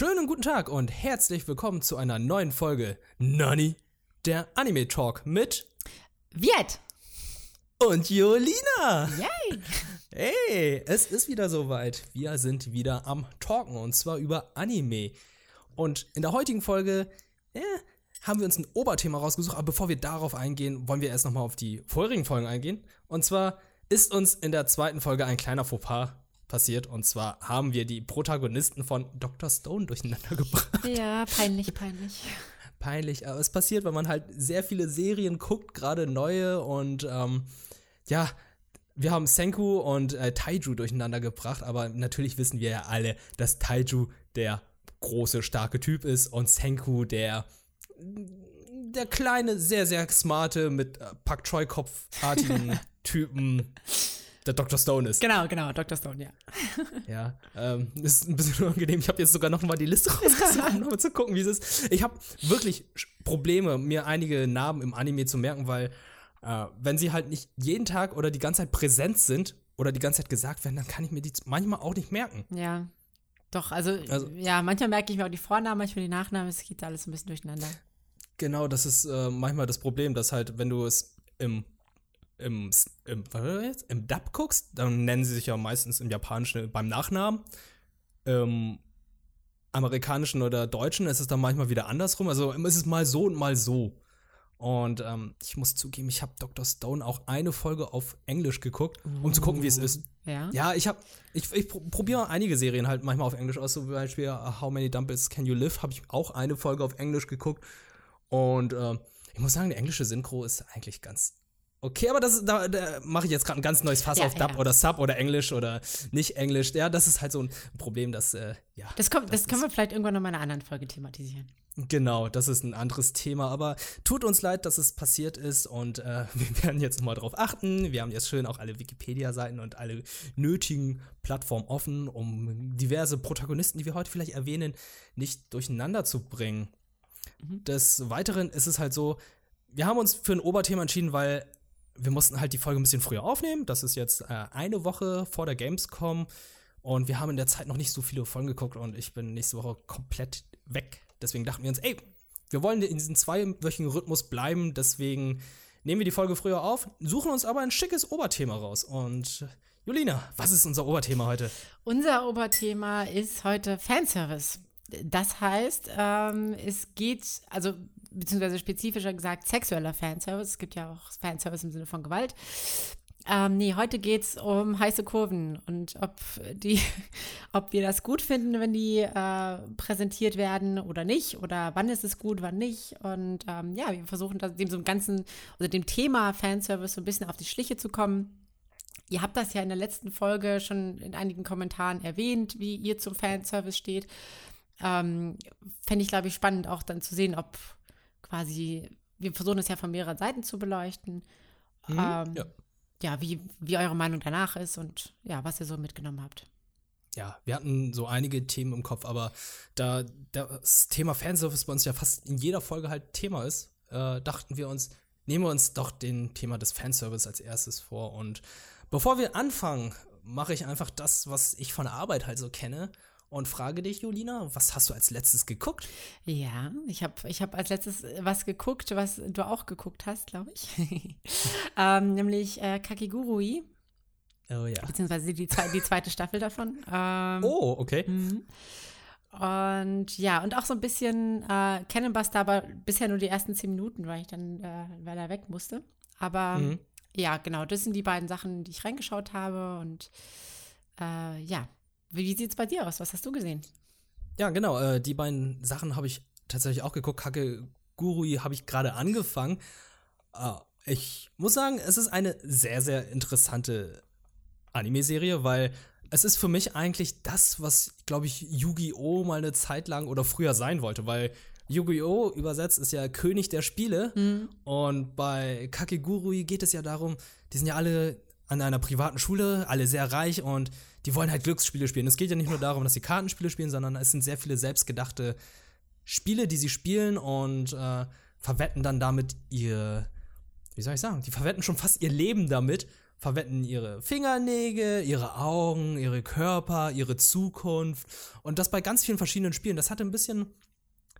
Schönen guten Tag und herzlich willkommen zu einer neuen Folge Nani, der Anime Talk mit Viet! und Jolina. Yay! Hey, es ist wieder soweit. Wir sind wieder am Talken und zwar über Anime. Und in der heutigen Folge äh, haben wir uns ein Oberthema rausgesucht, aber bevor wir darauf eingehen, wollen wir erst nochmal auf die vorherigen Folgen eingehen. Und zwar ist uns in der zweiten Folge ein kleiner Fauxpas passiert. Und zwar haben wir die Protagonisten von Dr. Stone durcheinander gebracht. Ja, peinlich, peinlich. peinlich, aber es passiert, weil man halt sehr viele Serien guckt, gerade neue und ähm, ja, wir haben Senku und äh, Taiju durcheinander gebracht, aber natürlich wissen wir ja alle, dass Taiju der große, starke Typ ist und Senku der der kleine, sehr, sehr smarte, mit äh, Pak Choi-Kopfartigen Typen, der Dr. Stone ist. Genau, genau, Dr. Stone, ja. Ja, ähm, ist ein bisschen unangenehm. Ich habe jetzt sogar noch mal die Liste rausgesucht, um mal zu gucken, wie es ist. Ich habe wirklich Probleme, mir einige Namen im Anime zu merken, weil äh, wenn sie halt nicht jeden Tag oder die ganze Zeit präsent sind oder die ganze Zeit gesagt werden, dann kann ich mir die manchmal auch nicht merken. Ja. Doch, also, Also- ja, manchmal merke ich mir auch die Vornamen, manchmal die Nachnamen, es geht alles ein bisschen durcheinander. Genau, das ist äh, manchmal das Problem, dass halt, wenn du es im im, im, was im Dub guckst, dann nennen sie sich ja meistens im Japanischen beim Nachnamen. Im amerikanischen oder deutschen ist es dann manchmal wieder andersrum. Also es ist mal so und mal so. Und ähm, ich muss zugeben, ich habe Dr. Stone auch eine Folge auf Englisch geguckt, um zu gucken, wie es ist. Ja? Ja, ich habe, ich, ich pro- probiere einige Serien halt manchmal auf Englisch aus, so zum Beispiel uh, How Many Dumbbells Can You Live, habe ich auch eine Folge auf Englisch geguckt. Und ähm, ich muss sagen, der englische Synchro ist eigentlich ganz okay, aber das, da, da mache ich jetzt gerade ein ganz neues Fass Ja, auf Dub ja. oder Sub oder Englisch oder nicht Englisch. Ja, das ist halt so ein Problem, das, äh, ja. Das, kommt, das, können wir vielleicht irgendwann noch mal in einer anderen Folge thematisieren. Genau, das ist ein anderes Thema, aber tut uns leid, dass es passiert ist und äh, wir werden jetzt mal drauf achten. Wir haben jetzt schön auch alle Wikipedia-Seiten und alle nötigen Plattformen offen, um diverse Protagonisten, die wir heute vielleicht erwähnen, nicht durcheinander zu bringen. Des Weiteren ist es halt so, wir haben uns für ein Oberthema entschieden, weil wir mussten halt die Folge ein bisschen früher aufnehmen. Das ist jetzt äh, eine Woche vor der Gamescom und wir haben in der Zeit noch nicht so viele Folgen geguckt und ich bin nächste Woche komplett weg. Deswegen dachten wir uns, ey, wir wollen in diesem zweiwöchigen Rhythmus bleiben, deswegen nehmen wir die Folge früher auf, suchen uns aber ein schickes Oberthema raus. Und Julina, was ist unser Oberthema heute? Unser Oberthema ist heute Fanservice. Das heißt, ähm, es geht, also beziehungsweise spezifischer gesagt, sexueller Fanservice. Es gibt ja auch Fanservice im Sinne von Gewalt. Ähm, nee, heute geht es um heiße Kurven und ob die, ob wir das gut finden, wenn die äh, präsentiert werden oder nicht, oder wann ist es gut, wann nicht. Und ähm, ja, wir versuchen dem so einem ganzen, oder dem Thema Fanservice so ein bisschen auf die Schliche zu kommen. Ihr habt das ja in der letzten Folge schon in einigen Kommentaren erwähnt, wie ihr zum Fanservice steht. Ähm, Fände ich, glaube ich, spannend auch dann zu sehen, ob quasi, wir versuchen es ja von mehreren Seiten zu beleuchten. Ähm, ja. ja, wie, wie eure Meinung danach ist und ja, was ihr so mitgenommen habt. ja, wir hatten so einige Themen im Kopf, aber da das Thema Fanservice bei uns ja fast in jeder Folge halt Thema ist, äh, dachten wir uns, nehmen wir uns doch den Thema des Fanservice als erstes vor. Und bevor wir anfangen, mache ich einfach das, was ich von der Arbeit halt so kenne und frage dich, Julina, was hast du als letztes geguckt? Ja, ich habe ich hab als letztes was geguckt, was du auch geguckt hast, glaube ich. ähm, nämlich äh, Kakigurui, Oh ja. beziehungsweise die, zwe die zweite Staffel davon. Ähm, Oh, okay. Mhm. Und ja, und auch so ein bisschen äh, Cannon Buster, aber bisher nur die ersten zehn Minuten, weil ich dann, äh, weil er weg musste. Aber Mhm. ja, genau, das sind die beiden Sachen, die ich reingeschaut habe. Und äh, ja, wie, sieht es bei dir aus? Was hast du gesehen? Ja, genau. Äh, die beiden Sachen habe ich tatsächlich auch geguckt. Kacke Gurui habe ich gerade angefangen. Äh, ich muss sagen, es ist eine sehr, sehr interessante Anime-Serie, weil es ist für mich eigentlich das, was, glaube ich, Yu-Gi-Oh! mal eine Zeit lang oder früher sein wollte, weil Yu-Gi-Oh! übersetzt ist ja König der Spiele und bei Kakegurui geht es ja darum, die sind ja alle an einer privaten Schule, alle sehr reich und die wollen halt Glücksspiele spielen. Es geht ja nicht nur darum, dass sie Kartenspiele spielen, sondern es sind sehr viele selbstgedachte Spiele, die sie spielen und äh, verwetten dann damit ihr, wie soll ich sagen, die verwetten schon fast ihr Leben damit, verwenden ihre Fingernägel, ihre Augen, ihre Körper, ihre Zukunft und das bei ganz vielen verschiedenen Spielen. Das hatte ein bisschen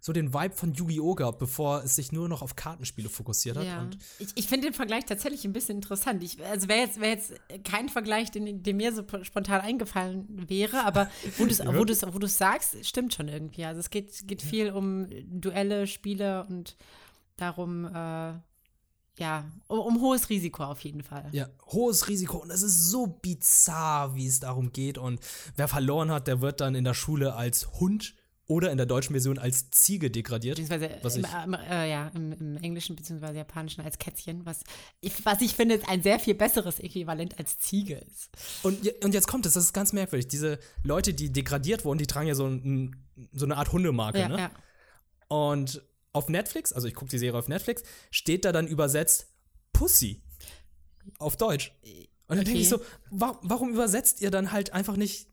so den Vibe von Yu-Gi-Oh! gehabt, bevor es sich nur noch auf Kartenspiele fokussiert hat. Ja. Ich, ich finde den Vergleich tatsächlich ein bisschen interessant. Ich, also wäre jetzt, wär jetzt kein Vergleich, den, der mir so spontan eingefallen wäre, aber wo du es wo du's, wo du's sagst, stimmt schon irgendwie. Also es geht, geht viel um Duelle, Spiele und darum, äh, ja, um, um hohes Risiko auf jeden Fall. ja, hohes Risiko und es ist so bizarr, wie es darum geht. Und wer verloren hat, der wird dann in der Schule als Hund oder in der deutschen Version als Ziege degradiert. Beziehungsweise Was im, ich- im, äh, ja, im, im Englischen beziehungsweise Japanischen als Kätzchen, was ich, was ich finde, ein sehr viel besseres Äquivalent als Ziege ist. Und, und jetzt kommt es, das ist ganz merkwürdig. Diese Leute, die degradiert wurden, die tragen ja so, ein, so eine Art Hundemarke, Ja, ne? ja. Und auf Netflix, also ich gucke die Serie auf Netflix, steht da dann übersetzt Pussy. Auf Deutsch. Und dann denke Okay. ich so, wa warum übersetzt ihr dann halt einfach nicht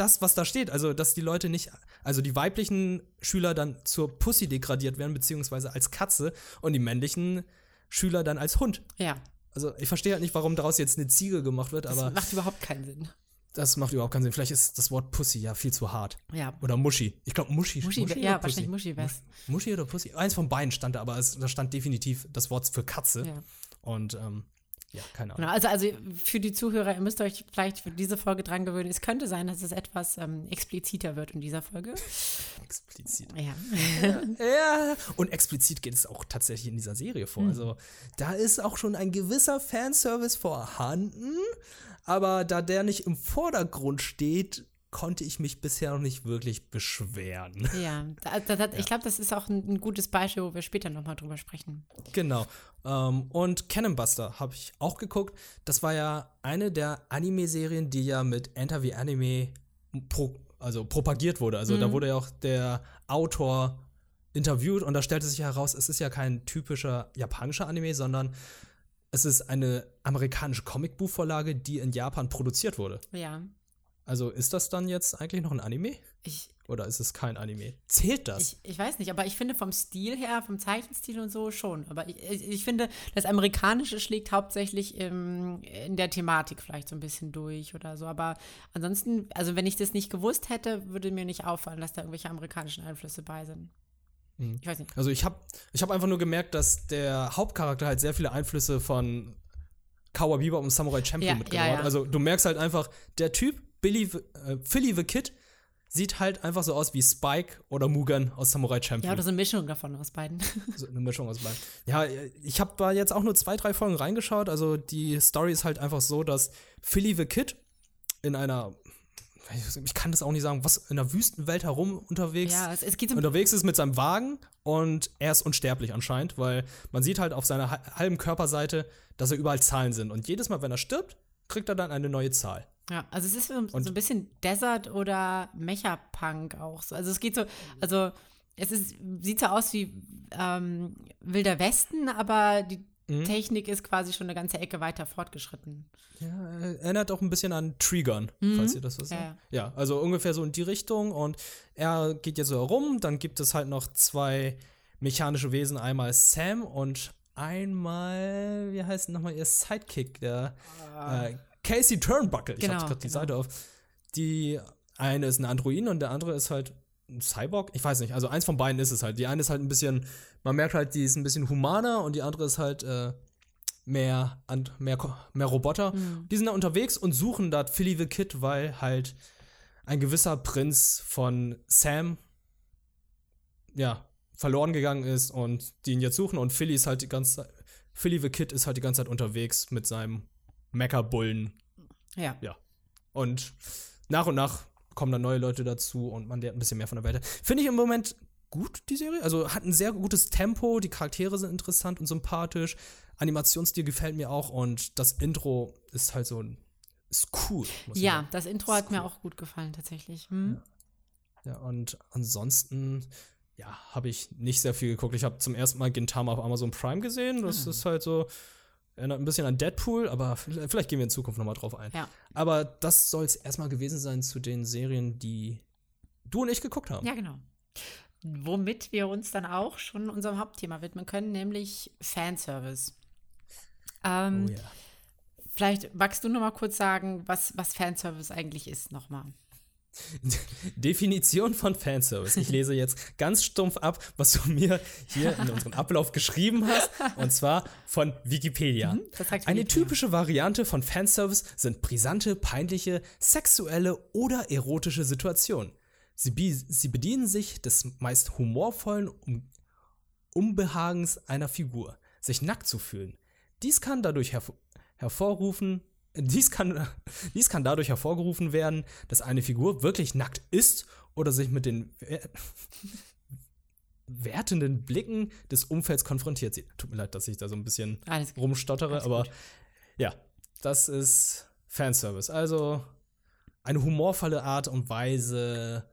das, was da steht? Also, dass die Leute nicht, also die weiblichen Schüler dann zur Pussy degradiert werden, beziehungsweise als Katze und die männlichen Schüler dann als Hund. Ja, Also, ich verstehe halt nicht, warum daraus jetzt eine Ziege gemacht wird, das aber macht überhaupt keinen Sinn. das macht überhaupt keinen Sinn. Vielleicht ist das Wort Pussy ja viel zu hart. Ja. Oder Muschi. Ich glaube Muschi. Muschi, oder ja, wahrscheinlich Muschi wär's. Muschi oder Pussy? Eins von beiden stand da, aber es, da stand definitiv das Wort für Katze. Ja. Und ähm, ja, keine Ahnung. Genau, also, also für die Zuhörer, ihr müsst euch vielleicht für diese Folge dran gewöhnen. Es könnte sein, dass es etwas ähm, expliziter wird in dieser Folge. Explizit. Ja. Ja, und explizit geht es auch tatsächlich in dieser Serie vor. Also da ist auch schon ein gewisser Fanservice vorhanden, aber da der nicht im Vordergrund steht, konnte ich mich bisher noch nicht wirklich beschweren. Ja, da, da, da, ich glaube, das ist auch ein, ein gutes Beispiel, wo wir später nochmal drüber sprechen. Genau. Ähm, und Cannon Buster habe ich auch geguckt. Das war ja eine der Anime-Serien, die ja mit Enter the Anime pro, also propagiert wurde. Also da wurde ja auch der Autor interviewt und da stellte sich heraus, es ist ja kein typischer japanischer Anime, sondern es ist eine amerikanische Comicbuchvorlage, die in Japan produziert wurde. Ja, Also ist das dann jetzt eigentlich noch ein Anime? ich, Oder ist es kein Anime? Zählt das? ich, ich weiß nicht, aber ich finde vom Stil her, vom Zeichenstil und so schon. Aber ich, ich, finde, das Amerikanische schlägt hauptsächlich im, in der Thematik vielleicht so ein bisschen durch oder so. Aber ansonsten, also wenn ich das nicht gewusst hätte, würde mir nicht auffallen, dass da irgendwelche amerikanischen Einflüsse bei sind. Ich weiß nicht. Also ich habe ich hab einfach nur gemerkt, dass der Hauptcharakter halt sehr viele Einflüsse von Cowboy Bebop und Samurai Champion Ja, mitgenommen ja, hat. ja. Also du merkst halt einfach, der Typ, Billy, äh, Philly the Kid, sieht halt einfach so aus wie Spike oder Mugen aus Samurai Ja, Champion. oder so eine Mischung davon aus beiden. so eine Mischung aus beiden. Ja, ich habe da jetzt auch nur zwei, drei Folgen reingeschaut. Also die Story ist halt einfach so, dass Philly the Kid in einer, ich kann das auch nicht sagen, was in einer Wüstenwelt herum unterwegs ja, es, es geht so unterwegs ist mit seinem Wagen und er ist unsterblich anscheinend, weil man sieht halt auf seiner ha- halben Körperseite, dass er überall Zahlen sind. Und jedes Mal, wenn er stirbt, kriegt er dann eine neue Zahl. Ja, also es ist so, so ein bisschen Desert oder Mecha-Punk auch so. Also es geht so, also es ist, sieht so aus wie ähm, Wilder Westen, aber die Mhm. Technik ist quasi schon eine ganze Ecke weiter fortgeschritten. Ja, er erinnert auch ein bisschen an Trigun, falls ihr das was Ja. Ja, also ungefähr so in die Richtung. Und er geht jetzt so herum. Dann gibt es halt noch zwei mechanische Wesen. Einmal Sam und einmal, wie heißt nochmal ihr Sidekick, der äh, Casey Turnbuckle. Ich Genau, hab gerade die genau. Seite auf. Die eine ist ein Android und der andere ist halt ein Cyborg. Ich weiß nicht, also eins von beiden ist es halt. Die eine ist halt ein bisschen, man merkt halt, die ist ein bisschen humaner und die andere ist halt äh, mehr, and, mehr, mehr Roboter. Die sind da unterwegs und suchen da Philly the Kid, weil halt ein gewisser Prinz von Sam ja verloren gegangen ist und die ihn jetzt suchen und Philly ist halt die ganze Philly the Kid ist halt die ganze Zeit unterwegs mit seinem Meckerbullen Ja. ja. Und nach und nach kommen dann neue Leute dazu und man lernt ein bisschen mehr von der Welt. Finde ich im Moment gut, die Serie. Also hat ein sehr gutes Tempo, die Charaktere sind interessant und sympathisch. Animationsstil gefällt mir auch und das Intro ist halt so ein. Ist cool. Ja, das Intro hat mir auch gut gefallen, tatsächlich. Hm? Ja, und ansonsten, ja, habe ich nicht sehr viel geguckt. Ich habe zum ersten Mal Gintama auf Amazon Prime gesehen. Das ist halt so, erinnert ein bisschen an Deadpool, aber vielleicht gehen wir in Zukunft nochmal drauf ein. Ja. Aber das soll es erstmal gewesen sein zu den Serien, die du und ich geguckt haben. Ja, genau. Womit wir uns dann auch schon unserem Hauptthema widmen können, nämlich Fanservice. Ähm, Oh ja. Vielleicht magst du noch mal kurz sagen, was, was Fanservice eigentlich ist, nochmal. Definition von Fanservice. Ich lese jetzt ganz stumpf ab, was du mir hier in unserem Ablauf geschrieben hast, und zwar von Wikipedia. Mhm, Eine typische Variante von Fanservice sind brisante, peinliche, sexuelle oder erotische Situationen. Sie, sie bedienen sich des meist humorvollen um Unbehagens einer Figur, sich nackt zu fühlen. Dies kann dadurch herv hervorrufen, dies kann, dies kann dadurch hervorgerufen werden, dass eine Figur wirklich nackt ist oder sich mit den wer- wertenden Blicken des Umfelds konfrontiert sieht. Tut mir leid, dass ich da so ein bisschen rumstottere, Alles aber gut. ja, das ist Fanservice. Also eine humorvolle Art und Weise,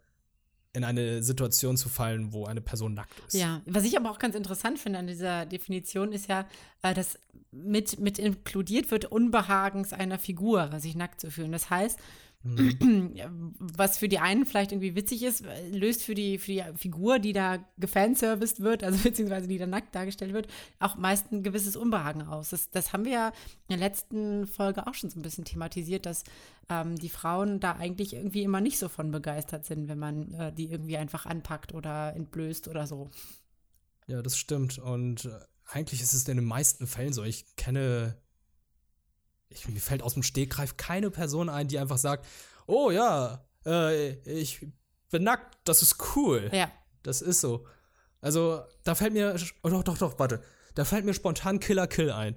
in eine Situation zu fallen, wo eine Person nackt ist. Ja, was ich aber auch ganz interessant finde an dieser Definition ist ja, äh, dass mit, mit inkludiert wird Unbehagens einer Figur, sich nackt zu fühlen. Das heißt, ja, was für die einen vielleicht irgendwie witzig ist, äh, löst für die, für die Figur, die da gefanserviced wird, also beziehungsweise die da nackt dargestellt wird, auch meist ein gewisses Unbehagen aus. Das, das haben wir ja in der letzten Folge auch schon so ein bisschen thematisiert, dass ähm, die Frauen da eigentlich irgendwie immer nicht so von begeistert sind, wenn man äh, die irgendwie einfach anpackt oder entblößt oder so. Ja, das stimmt. Und äh, eigentlich ist es in den meisten Fällen so. Ich kenne, ich, mir fällt aus dem Stegreif keine Person ein, die einfach sagt, oh ja, äh, ich bin nackt, das ist cool. Ja. Das ist so. Also, da fällt mir, oh, doch, doch, doch, warte. Da fällt mir spontan Killer Kill ein.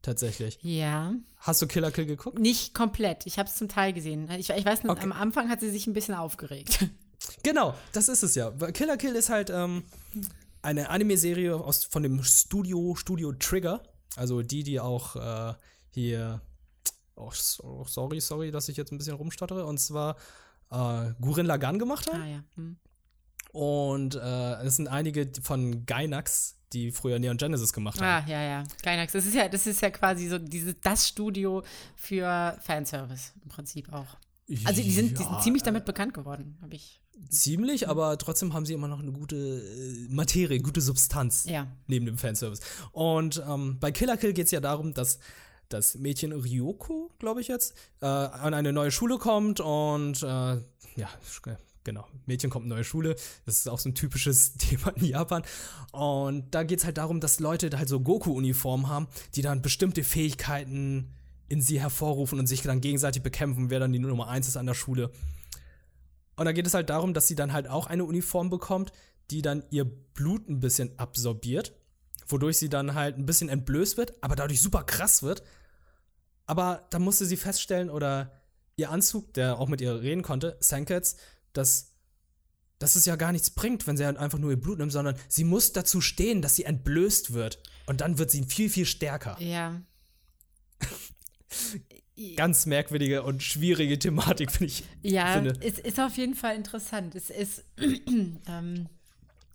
Tatsächlich. Ja, Hast du Killer Kill geguckt? nicht komplett. Ich habe es zum Teil gesehen. Ich, ich weiß Okay. am Anfang hat sie sich ein bisschen aufgeregt. Genau, das ist es ja. Killer Kill ist halt ähm, eine Anime-Serie von dem Studio Studio Trigger. Also die, die auch äh, hier. Oh, so- sorry, sorry, dass ich jetzt ein bisschen rumstottere. Und zwar äh, Gurren Lagann gemacht haben. ah ja. Hm. Und äh, es sind einige von Gainax, die früher Neon Genesis gemacht haben. Ah, ja, ja. Gainax. Das ist ja, das ist ja quasi so diese, das Studio für Fanservice im Prinzip auch. Also die sind, die Ja, sind ziemlich damit bekannt geworden, habe ich. Ziemlich, aber trotzdem haben sie immer noch eine gute äh, Materie, gute Substanz Ja. neben dem Fanservice. Und ähm, bei Killer Kill geht es ja darum, dass das Mädchen Ryoko, glaube ich jetzt, äh, an eine neue Schule kommt und äh, ja, genau, Mädchen kommt in eine neue Schule. Das ist auch so ein typisches Thema in Japan. Und da geht es halt darum, dass Leute halt so Goku-Uniformen haben, die dann bestimmte Fähigkeiten in sie hervorrufen und sich dann gegenseitig bekämpfen, wer dann die Nummer eins ist an der Schule. Und da geht es halt darum, dass sie dann halt auch eine Uniform bekommt, die dann ihr Blut ein bisschen absorbiert, wodurch sie dann halt ein bisschen entblößt wird, aber dadurch super krass wird. Aber dann musste sie feststellen, oder ihr Anzug, der auch mit ihr reden konnte, Sankets, dass, dass es ja gar nichts bringt, wenn sie halt einfach nur ihr Blut nimmt, sondern sie muss dazu stehen, dass sie entblößt wird. Und dann wird sie viel, viel stärker. Ja. Ganz merkwürdige und schwierige Thematik, finde ich. Ja, finde. es ist auf jeden Fall interessant. Es ist, ähm,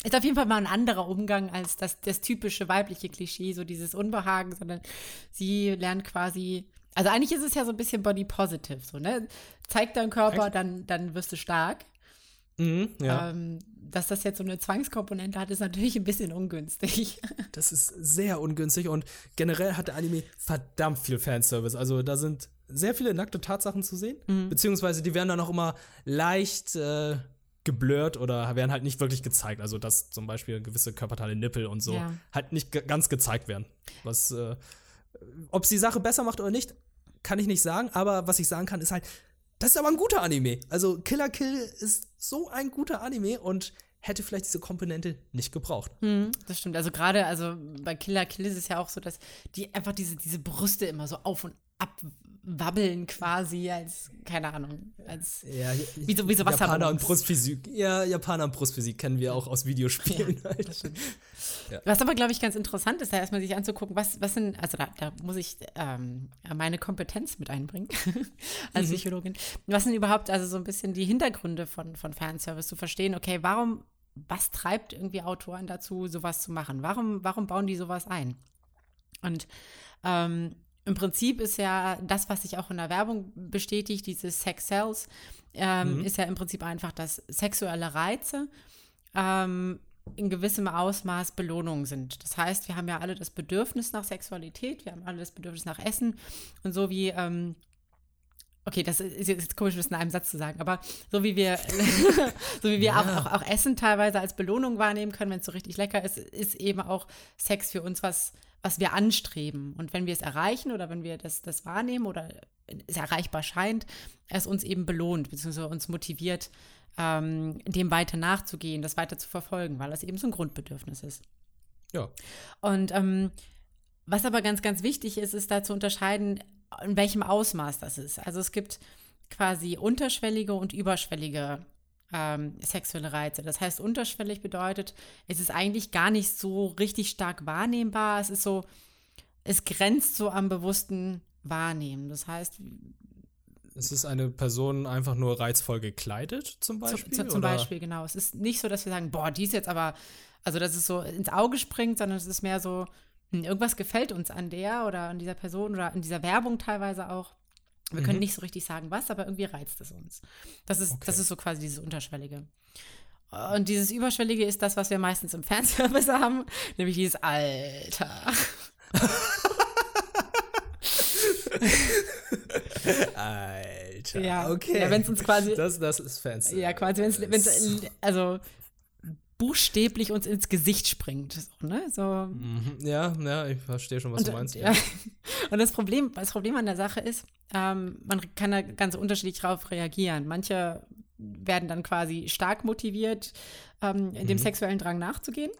ist auf jeden Fall mal ein anderer Umgang als das, das typische weibliche Klischee, so dieses Unbehagen, sondern sie lernt quasi. Also eigentlich ist es ja so ein bisschen body positive, so, ne? Zeig deinen Körper, dann, dann wirst du stark. Mhm, ja. Ähm, dass das jetzt so eine Zwangskomponente hat, ist natürlich ein bisschen ungünstig. Das ist sehr ungünstig und generell hat der Anime verdammt viel Fanservice. Also da sind sehr viele nackte Tatsachen zu sehen, beziehungsweise die werden dann auch immer leicht äh, geblurrt oder werden halt nicht wirklich gezeigt. Also dass zum Beispiel gewisse Körperteile, Nippel und so Ja. halt nicht ganz gezeigt werden. Was, äh, ob es die Sache besser macht oder nicht, kann ich nicht sagen. Aber was ich sagen kann, ist halt, das ist aber ein guter Anime. Also Killer Kill ist so ein guter Anime und hätte vielleicht diese Komponente nicht gebraucht. Hm, das stimmt. Also gerade, also bei Killer Kill ist es ja auch so, dass die einfach diese, diese Brüste immer so auf und ab wabbeln quasi als, keine Ahnung, als Ja, Wie so- wie so Japaner und. Brustphysik. Ja, Japaner und Brustphysik kennen wir auch aus Videospielen. halt. Was aber, glaube ich, ganz interessant ist, da erstmal sich anzugucken, was, was sind, also da, da muss ich ähm, meine Kompetenz mit einbringen als Psychologin. Was sind überhaupt also so ein bisschen die Hintergründe von, von Fanservice, zu verstehen, okay, warum, was treibt irgendwie Autoren dazu, sowas zu machen? Warum, warum bauen die sowas ein? Und ähm, im Prinzip ist ja das, was sich auch in der Werbung bestätigt, dieses Sex Cells, ähm, ist ja im Prinzip einfach, dass sexuelle Reize ähm, in gewissem Ausmaß Belohnungen sind. Das heißt, wir haben ja alle das Bedürfnis nach Sexualität, wir haben alle das Bedürfnis nach Essen und so wie ähm, okay, das ist jetzt komisch, das in einem Satz zu sagen, aber so wie wir, so wie wir ja. auch, auch, auch, Essen teilweise als Belohnung wahrnehmen können, wenn es so richtig lecker ist, ist eben auch Sex für uns was, was wir anstreben. Und wenn wir es erreichen oder wenn wir das, das wahrnehmen oder es erreichbar scheint, es uns eben belohnt, beziehungsweise uns motiviert, ähm, dem weiter nachzugehen, das weiter zu verfolgen, weil das eben so ein Grundbedürfnis ist. Ja. Und ähm, was aber ganz, ganz wichtig ist, ist da zu unterscheiden, in welchem Ausmaß das ist. Also es gibt quasi unterschwellige und überschwellige ähm, sexuelle Reize. Das heißt, unterschwellig bedeutet, es ist eigentlich gar nicht so richtig stark wahrnehmbar. Es ist so, es grenzt so am bewussten Wahrnehmen. Das heißt, es ist eine Person einfach nur reizvoll gekleidet, zum Beispiel? Zu, zu, zum oder? Beispiel, genau. Es ist nicht so, dass wir sagen, boah, die ist jetzt aber, also dass es so ins Auge springt, sondern es ist mehr so, irgendwas gefällt uns an der oder an dieser Person oder an dieser Werbung teilweise auch. Wir mhm. können nicht so richtig sagen, was, aber irgendwie reizt es uns. Das ist, okay. das ist so quasi dieses Unterschwellige. Und dieses Überschwellige ist das, was wir meistens im Fanservice haben, nämlich dieses Alter. Alter. Ja, okay. Ja, wenn es uns quasi. Das, das ist fancy. Ja, quasi, wenn es. Also, buchstäblich uns ins Gesicht springt. So, ne? so. Mhm. Ja, ja, ich verstehe schon, was und, du meinst. Ja. und das Problem, das Problem an der Sache ist, ähm, man kann da ganz unterschiedlich darauf reagieren. Manche werden dann quasi stark motiviert, ähm, dem mhm. sexuellen Drang nachzugehen.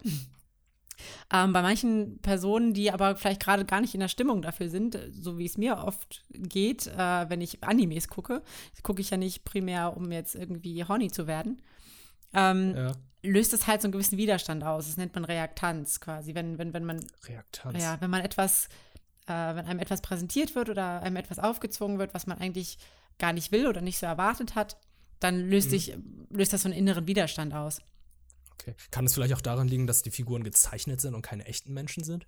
Ähm, bei manchen Personen, die aber vielleicht gerade gar nicht in der Stimmung dafür sind, so wie es mir oft geht, äh, wenn ich Animes gucke, gucke ich ja nicht primär, um jetzt irgendwie horny zu werden. Ähm, ja löst es halt so einen gewissen Widerstand aus. Das nennt man Reaktanz quasi. Wenn, wenn, wenn man. Reaktanz. Ja, wenn man etwas, äh, wenn einem etwas präsentiert wird oder einem etwas aufgezwungen wird, was man eigentlich gar nicht will oder nicht so erwartet hat, dann löst, mhm. sich, löst das so einen inneren Widerstand aus. Okay. Kann es vielleicht auch daran liegen, dass die Figuren gezeichnet sind und keine echten Menschen sind?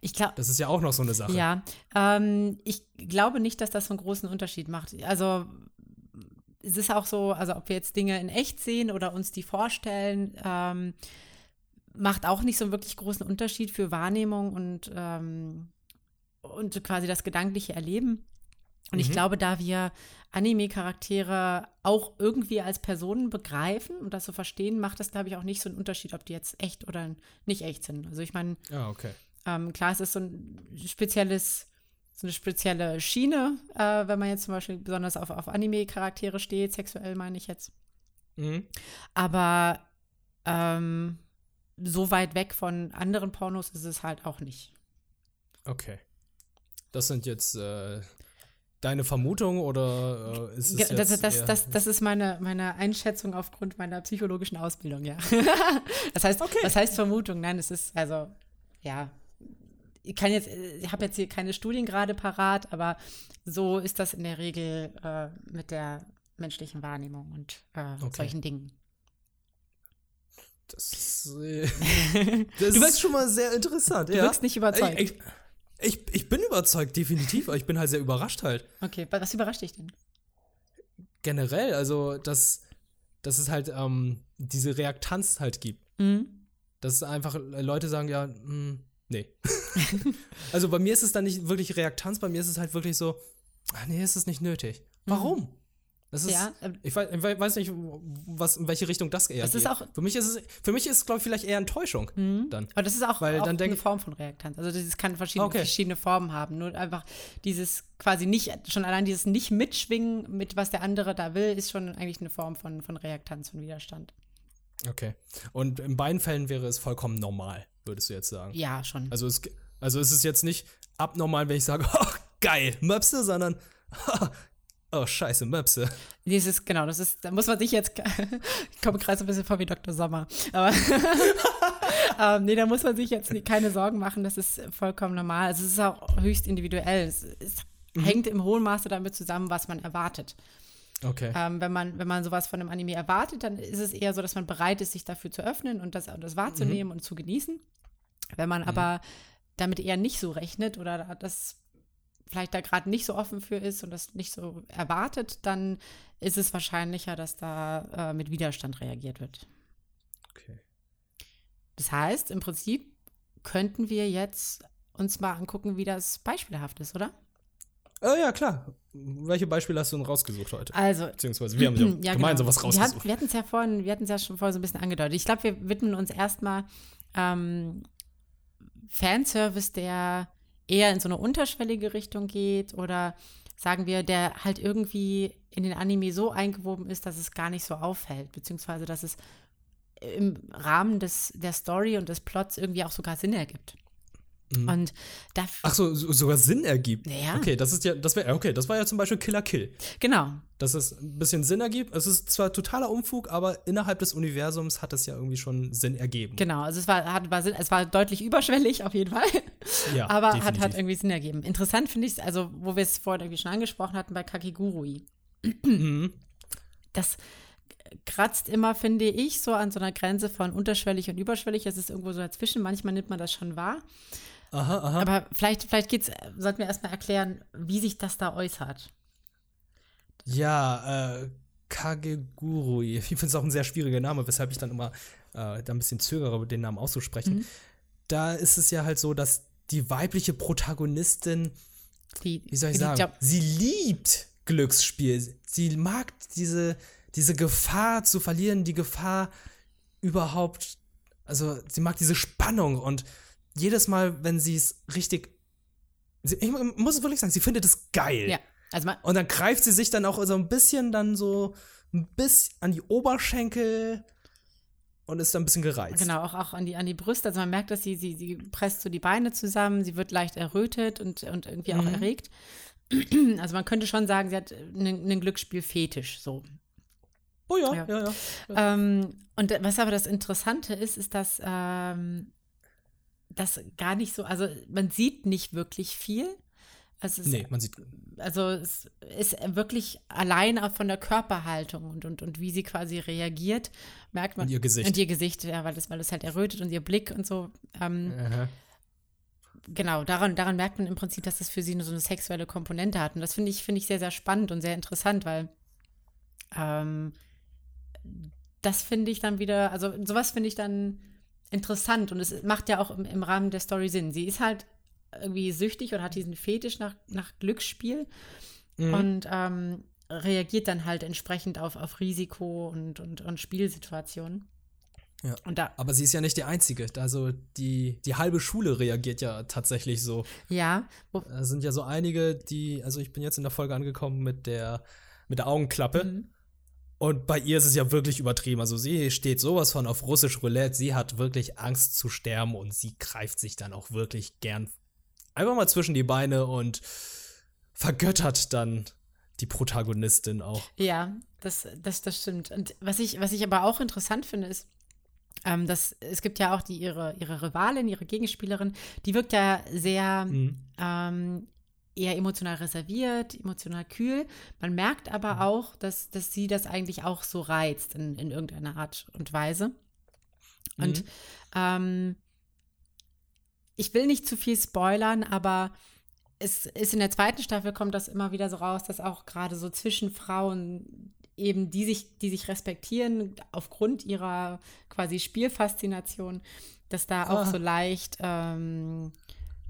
Ich glaube. Das ist ja auch noch so eine Sache. Ja. Ähm, ich glaube nicht, dass das so einen großen Unterschied macht. Also, es ist auch so, also ob wir jetzt Dinge in echt sehen oder uns die vorstellen, ähm, macht auch nicht so einen wirklich großen Unterschied für Wahrnehmung und, ähm, und quasi das gedankliche Erleben. Und mhm. ich glaube, da wir Anime-Charaktere auch irgendwie als Personen begreifen und das so verstehen, macht das, glaube ich, auch nicht so einen Unterschied, ob die jetzt echt oder nicht echt sind. Also ich meine, ja, okay. ähm, klar, es ist so ein spezielles so eine spezielle Schiene, äh, wenn man jetzt zum Beispiel besonders auf, auf Anime-Charaktere steht, sexuell meine ich jetzt. Mhm. Aber ähm, so weit weg von anderen Pornos ist es halt auch nicht. Okay. Das sind jetzt äh, deine Vermutungen oder äh, ist es das, jetzt das, das, das, ist meine, meine Einschätzung aufgrund meiner psychologischen Ausbildung, ja. das heißt, okay. das heißt Vermutung, nein, es ist also ja, ich kann jetzt, ich habe jetzt hier keine Studien gerade parat, aber so ist das in der Regel äh, mit der menschlichen Wahrnehmung und äh, okay. solchen Dingen. Das, äh, das du ist schon mal sehr interessant. Du ja. wirkst nicht überzeugt. Ich, ich, ich, bin überzeugt, definitiv, aber ich bin halt sehr überrascht halt. Okay, was überrascht dich denn? Generell, also, dass, dass es halt ähm, diese Reaktanz halt gibt. Mhm. Dass einfach Leute sagen, ja, mh, hm, Nee. also bei mir ist es dann nicht wirklich Reaktanz, bei mir ist es halt wirklich so, ach nee, ist es nicht nötig. Warum? Das ist, ja, äh, ich, weiß, ich, weiß, nicht, was, in welche Richtung das eher das geht. Ist auch, für mich ist es, für mich ist es, glaube ich, vielleicht eher Enttäuschung mhm. dann. Aber das ist auch, Weil auch dann eine Form von Reaktanz. Also das kann verschiedene, okay. verschiedene Formen haben. Nur einfach dieses quasi nicht, schon allein dieses nicht mitschwingen mit was der andere da will, ist schon eigentlich eine Form von, von Reaktanz, von Widerstand. Okay. Und in beiden Fällen wäre es vollkommen normal würdest du jetzt sagen. Ja, schon. Also es, also es ist jetzt nicht abnormal, wenn ich sage, oh, geil, Möpse, sondern oh, scheiße, Möpse. Dieses, genau, das ist, da muss man sich jetzt, ich komme gerade so ein bisschen vor wie Dr. Sommer, aber ähm, nee, da muss man sich jetzt keine Sorgen machen, das ist vollkommen normal. Also es ist auch höchst individuell. Es, es mhm. hängt im hohen Maße damit zusammen, was man erwartet. Okay. Ähm, wenn, man, wenn man sowas von einem Anime erwartet, dann ist es eher so, dass man bereit ist, sich dafür zu öffnen und das, das wahrzunehmen mhm. und zu genießen. Wenn man mhm. aber damit eher nicht so rechnet oder das vielleicht da gerade nicht so offen für ist und das nicht so erwartet, dann ist es wahrscheinlicher, dass da äh, mit Widerstand reagiert wird. Okay. Das heißt, im Prinzip könnten wir jetzt uns mal angucken, wie das beispielhaft ist, oder? Äh, ja, klar. Welche Beispiele hast du denn rausgesucht heute? Also, Beziehungsweise wir haben ja, ja, gemeinsam genau. was rausgesucht. wir hatten es ja vorhin, wir hatten es ja schon vorher so ein bisschen angedeutet. Ich glaube, wir widmen uns erstmal ähm, Fanservice, der eher in so eine unterschwellige Richtung geht oder sagen wir, der halt irgendwie in den Anime so eingewoben ist, dass es gar nicht so auffällt, beziehungsweise dass es im Rahmen des, der Story und des Plots irgendwie auch sogar Sinn ergibt. Und da, Mhm. Ach so, so- sogar Sinn ergibt. Ja. Okay, das ist ja, das wäre, okay, das war ja zum Beispiel Killer Kill. genau, Dass es ein bisschen Sinn ergibt. Es ist zwar totaler Unfug, aber innerhalb des Universums hat es ja irgendwie schon Sinn ergeben. genau. Also es war, hat, war, Sinn- es war deutlich überschwellig auf jeden Fall. Ja, aber hat, hat irgendwie Sinn ergeben. Interessant finde ich es, also wo wir es vorhin irgendwie schon angesprochen hatten bei Kakigurui. Mhm. Das kratzt immer, finde ich, so an so einer Grenze von unterschwellig und überschwellig. Es ist irgendwo so dazwischen. Manchmal nimmt man das schon wahr. Aha, aha. Aber vielleicht, vielleicht geht's, sollten wir erstmal erklären, wie sich das da äußert. Ja, äh, Kagegurui. Ich finde es auch ein sehr schwieriger Name, weshalb ich dann immer äh, da ein bisschen zögere, den Namen auszusprechen. Mhm. Da ist es ja halt so, dass die weibliche Protagonistin, Die, wie soll ich sagen, glaub- sie liebt Glücksspiel. Sie mag diese, diese Gefahr zu verlieren, die Gefahr überhaupt, also sie mag diese Spannung und jedes Mal, wenn sie es richtig, sie, ich muss es wirklich sagen, sie findet es geil. ja, also Und dann greift sie sich dann auch so ein bisschen dann so ein bisschen an die Oberschenkel und ist dann ein bisschen gereizt. Genau, auch, auch an, die, an die Brüste. Also man merkt, dass sie, sie, sie presst so die Beine zusammen, sie wird leicht errötet und, und irgendwie auch Mhm. erregt. Also man könnte schon sagen, sie hat einen, einen Glücksspielfetisch, so. Oh ja, Ja. ja, ja. Ähm, und was aber das Interessante ist, ist, dass ähm, das gar nicht so, also man sieht nicht wirklich viel. Also es ist Nee, man sieht. also es ist wirklich allein auch von der Körperhaltung und, und, und wie sie quasi reagiert, merkt man. Und ihr Gesicht. Und ihr Gesicht, ja, weil das, weil das halt errötet und ihr Blick und so. Ähm. Genau, daran, daran merkt man im Prinzip, dass das für sie nur so eine sexuelle Komponente hat. Und das finde ich, finde ich sehr, sehr spannend und sehr interessant, weil ähm, das finde ich dann wieder, also sowas finde ich dann interessant und es macht ja auch im, im Rahmen der Story Sinn. Sie ist halt irgendwie süchtig oder hat diesen Fetisch nach, nach Glücksspiel Mhm. und ähm, reagiert dann halt entsprechend auf, auf Risiko und, und, und Spielsituationen. Ja. Und da, Aber sie ist ja nicht die Einzige. Also die, die halbe Schule reagiert ja tatsächlich so. ja, Da sind ja so einige, die, also ich bin jetzt in der Folge angekommen mit der, mit der Augenklappe. Mhm. Und bei ihr ist es ja wirklich übertrieben. Also sie steht sowas von auf russisch Roulette. Sie hat wirklich Angst zu sterben und sie greift sich dann auch wirklich gern einfach mal zwischen die Beine und vergöttert dann die Protagonistin auch. Ja, das, das, das stimmt. Und was ich, was ich aber auch interessant finde, ist, ähm, dass es gibt ja auch die ihre, ihre Rivalin, ihre Gegenspielerin, die wirkt ja sehr Mhm. ähm, eher emotional reserviert, emotional kühl. Man merkt aber auch, dass, dass sie das eigentlich auch so reizt in, in irgendeiner Art und Weise. Und ähm, ich will nicht zu viel spoilern, aber es ist in der zweiten Staffel kommt das immer wieder so raus, dass auch gerade so zwischen Frauen eben, die sich, die sich respektieren, aufgrund ihrer quasi Spielfaszination, dass da auch Ah. so leicht ähm,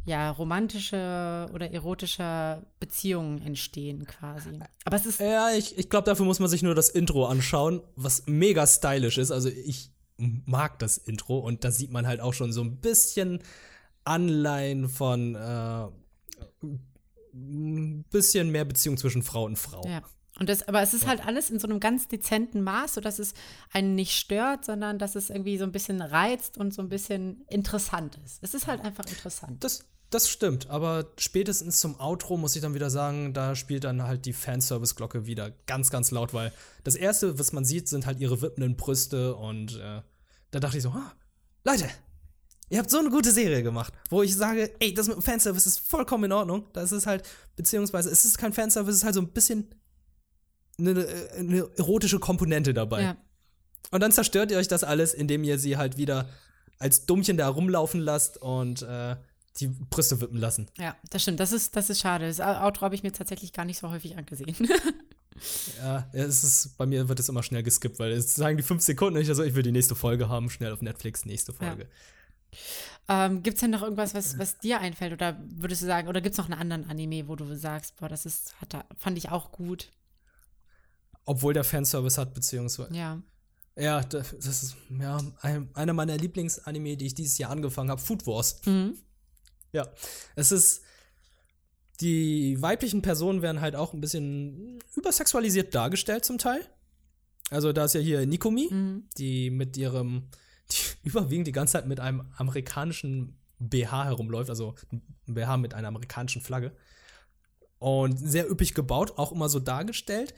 ja, romantische oder erotische Beziehungen entstehen quasi. Aber es ist Ja, ich, ich glaube, dafür muss man sich nur das Intro anschauen, was mega stylisch ist. Also ich mag das Intro und da sieht man halt auch schon so ein bisschen Anleihen von äh, ein bisschen mehr Beziehung zwischen Frau und Frau. Ja. Und das, aber es ist halt alles in so einem ganz dezenten Maß, sodass es einen nicht stört, sondern dass es irgendwie so ein bisschen reizt und so ein bisschen interessant ist. Es ist halt einfach interessant. Das, das stimmt, aber spätestens zum Outro muss ich dann wieder sagen, da spielt dann halt die Fanservice-Glocke wieder ganz, ganz laut, weil das Erste, was man sieht, sind halt ihre wippenden Brüste und äh, da dachte ich so, ah, Leute, ihr habt so eine gute Serie gemacht, wo ich sage, ey, das mit dem Fanservice ist vollkommen in Ordnung. Das ist halt, beziehungsweise es ist kein Fanservice, es ist halt so ein bisschen eine, eine erotische Komponente dabei. Ja. Und dann zerstört ihr euch das alles, indem ihr sie halt wieder als Dummchen da rumlaufen lasst und äh, die Brüste wippen lassen. Ja, das stimmt. Das ist, das ist schade. Das Outro habe ich mir tatsächlich gar nicht so häufig angesehen. Ja, es ist, bei mir wird es immer schnell geskippt, weil es sagen die fünf Sekunden nicht, also ich will die nächste Folge haben, schnell auf Netflix, nächste Folge. Ja. Ähm, gibt es denn noch irgendwas, was, was dir einfällt? Oder würdest du sagen, oder gibt es noch einen anderen Anime, wo du sagst, boah, das ist, hat, fand ich auch gut? Obwohl der Fanservice hat, beziehungsweise. Ja. Ja, das ist ja ein, einer meiner Lieblingsanime, die ich dieses Jahr angefangen habe, Food Wars. Mhm. Ja, es ist die weiblichen Personen werden halt auch ein bisschen übersexualisiert dargestellt zum Teil. Also da ist ja hier Nikomi, mhm. die mit ihrem, die überwiegend die ganze Zeit mit einem amerikanischen BH herumläuft, also ein BH mit einer amerikanischen Flagge. Und sehr üppig gebaut, auch immer so dargestellt.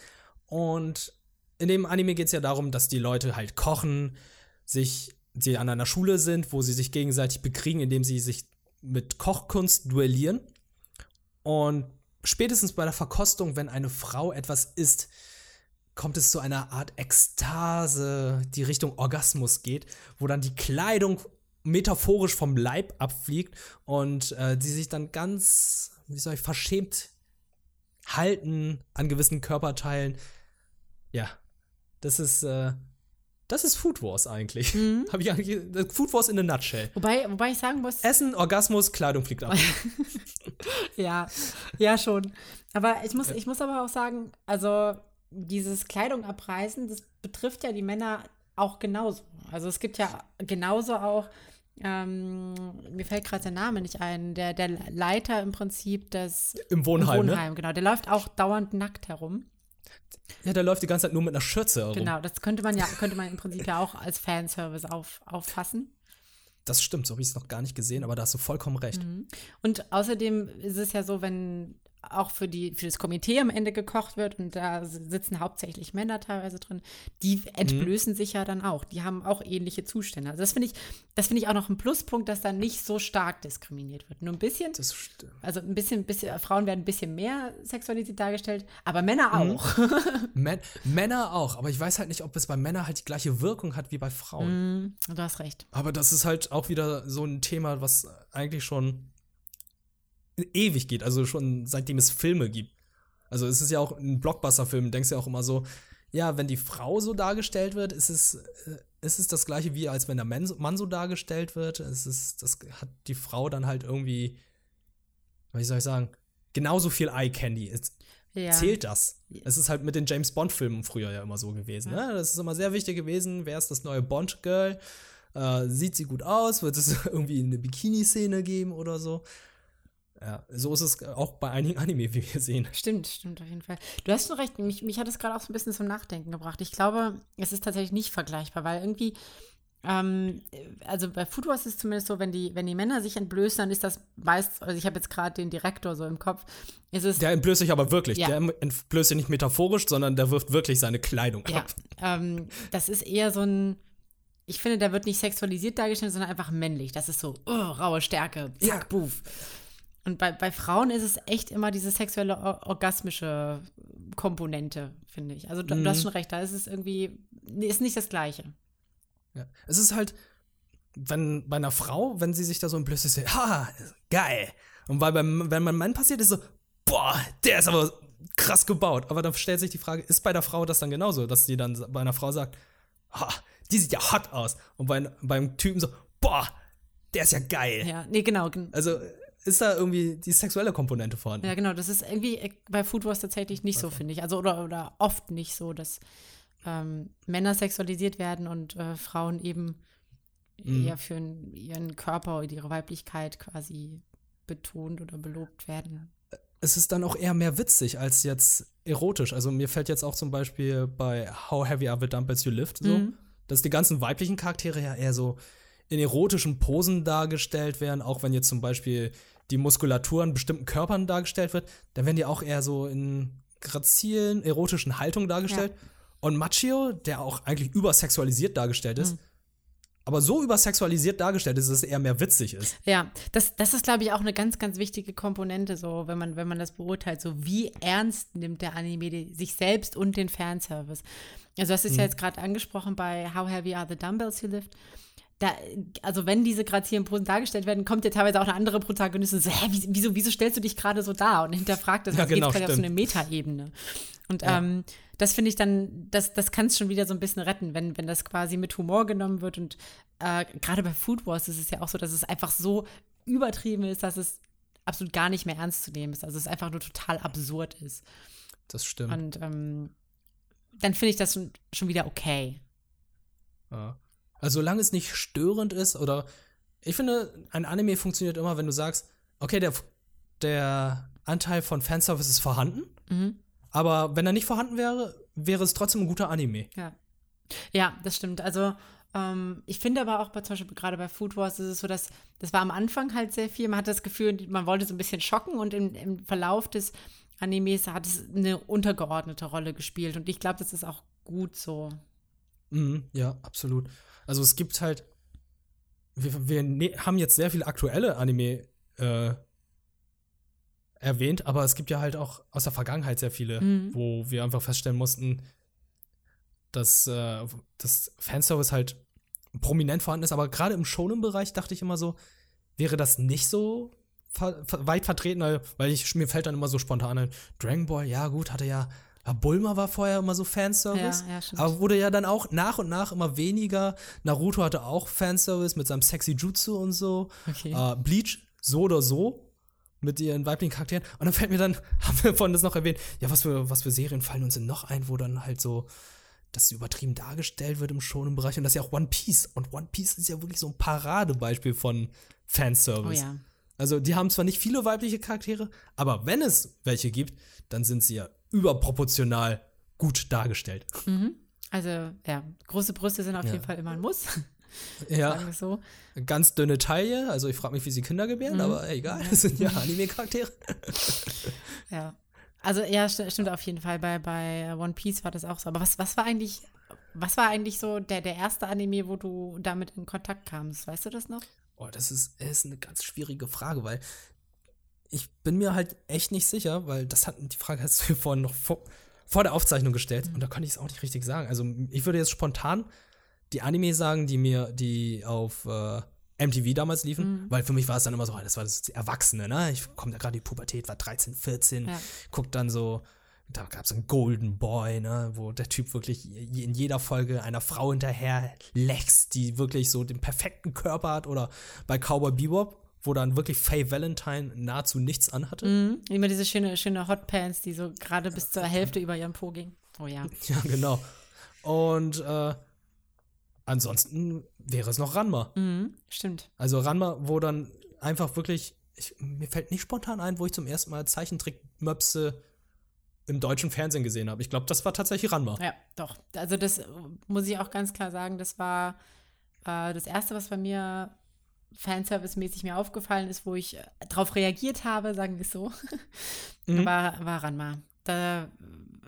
Und in dem Anime geht es ja darum, dass die Leute halt kochen, sich, sie an einer Schule sind, wo sie sich gegenseitig bekriegen, indem sie sich mit Kochkunst duellieren. Und spätestens bei der Verkostung, wenn eine Frau etwas isst, kommt es zu einer Art Ekstase, die Richtung Orgasmus geht, wo dann die Kleidung metaphorisch vom Leib abfliegt und äh, sich dann ganz, wie soll ich, verschämt halten an gewissen Körperteilen. Ja, das ist, äh, das ist Food Wars eigentlich. Mhm. Habe ich eigentlich Food Wars in a nutshell. Wobei, wobei ich sagen muss. Essen, Orgasmus, Kleidung fliegt ab. ja, ja schon. Aber ich muss, ich muss aber auch sagen, also dieses Kleidung abreißen, das betrifft ja die Männer auch genauso. Also es gibt ja genauso auch, ähm, mir fällt gerade der Name nicht ein, der, der Leiter im Prinzip des Im Wohnheim, im Wohnheim ne? genau. Der läuft auch dauernd nackt herum. Ja, der läuft die ganze Zeit nur mit einer Schürze herum. Genau, das könnte man ja, könnte man im Prinzip ja auch als Fanservice auf, auffassen. Das stimmt, so habe ich es noch gar nicht gesehen, aber da hast du vollkommen recht. Mhm. Und außerdem ist es ja so, wenn auch für, die, für das Komitee am Ende gekocht wird und da sitzen hauptsächlich Männer teilweise drin, die entblößen mhm. sich ja dann auch. Die haben auch ähnliche Zustände. Also das finde ich, das finde ich auch noch ein Pluspunkt, dass da nicht so stark diskriminiert wird. Nur ein bisschen, also ein bisschen, bisschen, Frauen werden ein bisschen mehr sexualisiert dargestellt, aber Männer mhm. auch. Mhm. Männer auch, aber ich weiß halt nicht, ob es bei Männern halt die gleiche Wirkung hat wie bei Frauen. Mhm, du hast recht. Aber das ist halt auch wieder so ein Thema, was eigentlich schon ewig geht, also schon seitdem es Filme gibt. Also es ist ja auch ein Blockbuster-Film, denkst du ja auch immer so, ja, wenn die Frau so dargestellt wird, ist es, äh, ist es das gleiche wie als wenn der Mann so, Mann so dargestellt wird. Es ist, das hat die Frau dann halt irgendwie, wie soll ich sagen, genauso viel Eye Candy. Es, ja. Zählt das? Es ist halt mit den James Bond-Filmen früher ja immer so gewesen. Ja. Ne? Das ist immer sehr wichtig gewesen. Wer ist das neue Bond-Girl? Äh, sieht sie gut aus? Wird es irgendwie eine Bikini-Szene geben oder so? Ja, so ist es auch bei einigen Anime, wie wir sehen. Stimmt, stimmt auf jeden Fall. Du hast schon recht, mich, mich hat es gerade auch so ein bisschen zum Nachdenken gebracht. Ich glaube, es ist tatsächlich nicht vergleichbar, weil irgendwie, ähm, also bei Food Wars ist es zumindest so, wenn die, wenn die Männer sich entblößen, dann ist das meist, also ich habe jetzt gerade den Direktor so im Kopf, ist es. Der entblößt sich aber wirklich. Ja. Der entblößt sich nicht metaphorisch, sondern der wirft wirklich seine Kleidung ja, ab. Ähm, das ist eher so ein. Ich finde, da wird nicht sexualisiert dargestellt, sondern einfach männlich. Das ist so, oh, raue Stärke, zack, ja. buff. Und bei, bei Frauen ist es echt immer diese sexuelle orgasmische Komponente, finde ich. Also du, mhm. du, hast mhm. schon recht, da ist es irgendwie, ist nicht das Gleiche. Ja. Es ist halt, wenn bei einer Frau, wenn sie sich da so ein plötzlich sagt, ha, geil. Und weil beim, wenn beim Mann passiert, ist so, boah, der ist aber krass gebaut. Aber dann stellt sich die Frage, ist bei der Frau das dann genauso, dass sie dann bei einer Frau sagt, ha, die sieht ja hot aus. Und bei, beim Typen so, boah, der ist ja geil. Ja, nee, genau. Also ist da irgendwie die sexuelle Komponente vorhanden. Ja, genau. Das ist irgendwie äh, bei Food Wars tatsächlich nicht okay. so, finde ich. Also, oder, oder oft nicht so, dass ähm, Männer sexualisiert werden und äh, Frauen eben mhm. eher für ihren Körper oder ihre Weiblichkeit quasi betont oder belobt werden. Es ist dann auch eher mehr witzig als jetzt erotisch. Also mir fällt jetzt auch zum Beispiel bei How Heavy Are the Dumbbells You Lift so, mhm. dass die ganzen weiblichen Charaktere ja eher so in erotischen Posen dargestellt werden, auch wenn jetzt zum Beispiel die Muskulatur an bestimmten Körpern dargestellt wird, dann werden die auch eher so in grazilen, erotischen Haltungen dargestellt. Ja. Und Machio, der auch eigentlich übersexualisiert dargestellt ist, mhm. aber so übersexualisiert dargestellt ist, dass es eher mehr witzig ist. Ja, das, das ist, glaube ich, auch eine ganz, ganz wichtige Komponente, so, wenn man, wenn man das beurteilt, so wie ernst nimmt der Anime die, sich selbst und den Fanservice. Also, das ist mhm. ja jetzt gerade angesprochen bei How Heavy Are the Dumbbells You Lift da, also wenn diese grazilen Posen dargestellt werden, kommt ja teilweise auch eine andere Protagonistin so, hä, wieso, wieso stellst du dich gerade so dar? Und hinterfragt das, Ja, das genau, geht quasi auf so eine Metaebene. Und Ja. ähm, das finde ich dann, das, das kann es schon wieder so ein bisschen retten, wenn, wenn das quasi mit Humor genommen wird. Und äh, gerade bei Food Wars ist es ja auch so, dass es einfach so übertrieben ist, dass es absolut gar nicht mehr ernst zu nehmen ist. Also es einfach nur total absurd ist. Das stimmt. Und ähm, dann finde ich das schon, schon wieder okay. Ja. Also solange es nicht störend ist oder ich finde, ein Anime funktioniert immer, wenn du sagst, okay, der, der Anteil von Fanservice ist vorhanden, Mhm. aber wenn er nicht vorhanden wäre, wäre es trotzdem ein guter Anime. Ja. Ja, das stimmt. Also ähm, ich finde aber auch bei, zum Beispiel gerade bei Food Wars ist es so, dass das war am Anfang halt sehr viel. Man hat das Gefühl, man wollte so ein bisschen schocken und im, im Verlauf des Animes hat es eine untergeordnete Rolle gespielt. Und ich glaube, das ist auch gut so. Mhm, ja, absolut. Also es gibt halt, wir, wir ne haben jetzt sehr viele aktuelle Anime äh, erwähnt, aber es gibt ja halt auch aus der Vergangenheit sehr viele, Mhm. wo wir einfach feststellen mussten, dass äh, das Fanservice halt prominent vorhanden ist. Aber gerade im Shonen-Bereich dachte ich immer so, wäre das nicht so ver weit vertreten, weil- weil ich, mir fällt dann immer so spontan ein, Dragon Ball, ja gut, hatte ja, ja Bulma war vorher immer so Fanservice. Ja, ja. Aber wurde ja dann auch nach und nach immer weniger. Naruto hatte auch Fanservice mit seinem sexy Jutsu und so. Okay. Äh, Bleach so oder so mit ihren weiblichen Charakteren. Und dann fällt mir dann, haben wir vorhin das noch erwähnt, ja, was für, was für Serien fallen uns denn noch ein, wo dann halt so das übertrieben dargestellt wird im schonen Bereich. Und das ist ja auch One Piece. Und One Piece ist ja wirklich so ein Paradebeispiel von oh Fanservice. ja. Also die haben zwar nicht viele weibliche Charaktere, aber wenn es welche gibt, dann sind sie ja überproportional gut dargestellt. Mhm. Also, ja, große Brüste sind auf Ja. jeden Fall immer ein Muss, Ja. so. Ganz dünne Taille, also ich frage mich, wie sie Kinder gebären, aber egal, das sind ja Anime-Charaktere. Ja. Also ja, st stimmt auf jeden Fall. Bei, bei One Piece war das auch so. Aber was, was war eigentlich, was war eigentlich so der, der erste Anime, wo du damit in Kontakt kamst? Weißt du das noch? Oh, das ist, ist eine ganz schwierige Frage, weil ich bin mir halt echt nicht sicher, weil das hat die Frage hast du vorhin noch vor, vor der Aufzeichnung gestellt und da konnte ich es auch nicht richtig sagen. Also ich würde jetzt spontan die Anime sagen, die mir, die auf äh, MTV damals liefen, weil für mich war es dann immer so, das war das Erwachsene, ne? Ich komme da gerade die Pubertät, war 13, 14, Ja. guck dann so, da gab es einen Golden Boy, ne, wo der Typ wirklich in jeder Folge einer Frau hinterher lächst, die wirklich so den perfekten Körper hat oder bei Cowboy Bebop, wo dann wirklich Faye Valentine nahezu nichts anhatte. Mhm. Immer diese schöne, schöne Hotpants, die so gerade bis zur Hälfte über ihren Po ging. Oh ja. Ja, genau. Und äh, ansonsten wäre es noch Ranma. Mhm. Stimmt. Also Ranma, wo dann einfach wirklich, ich, mir fällt nicht spontan ein, wo ich zum ersten Mal Zeichentrickmöpse im deutschen Fernsehen gesehen habe. Ich glaube, das war tatsächlich Ranma. Ja, doch. Also das äh, muss ich auch ganz klar sagen, das war äh, das Erste, was bei mir Fanservice-mäßig mir aufgefallen ist, wo ich äh, drauf reagiert habe, sagen wir es so, Mhm. war, war Ranma. Da,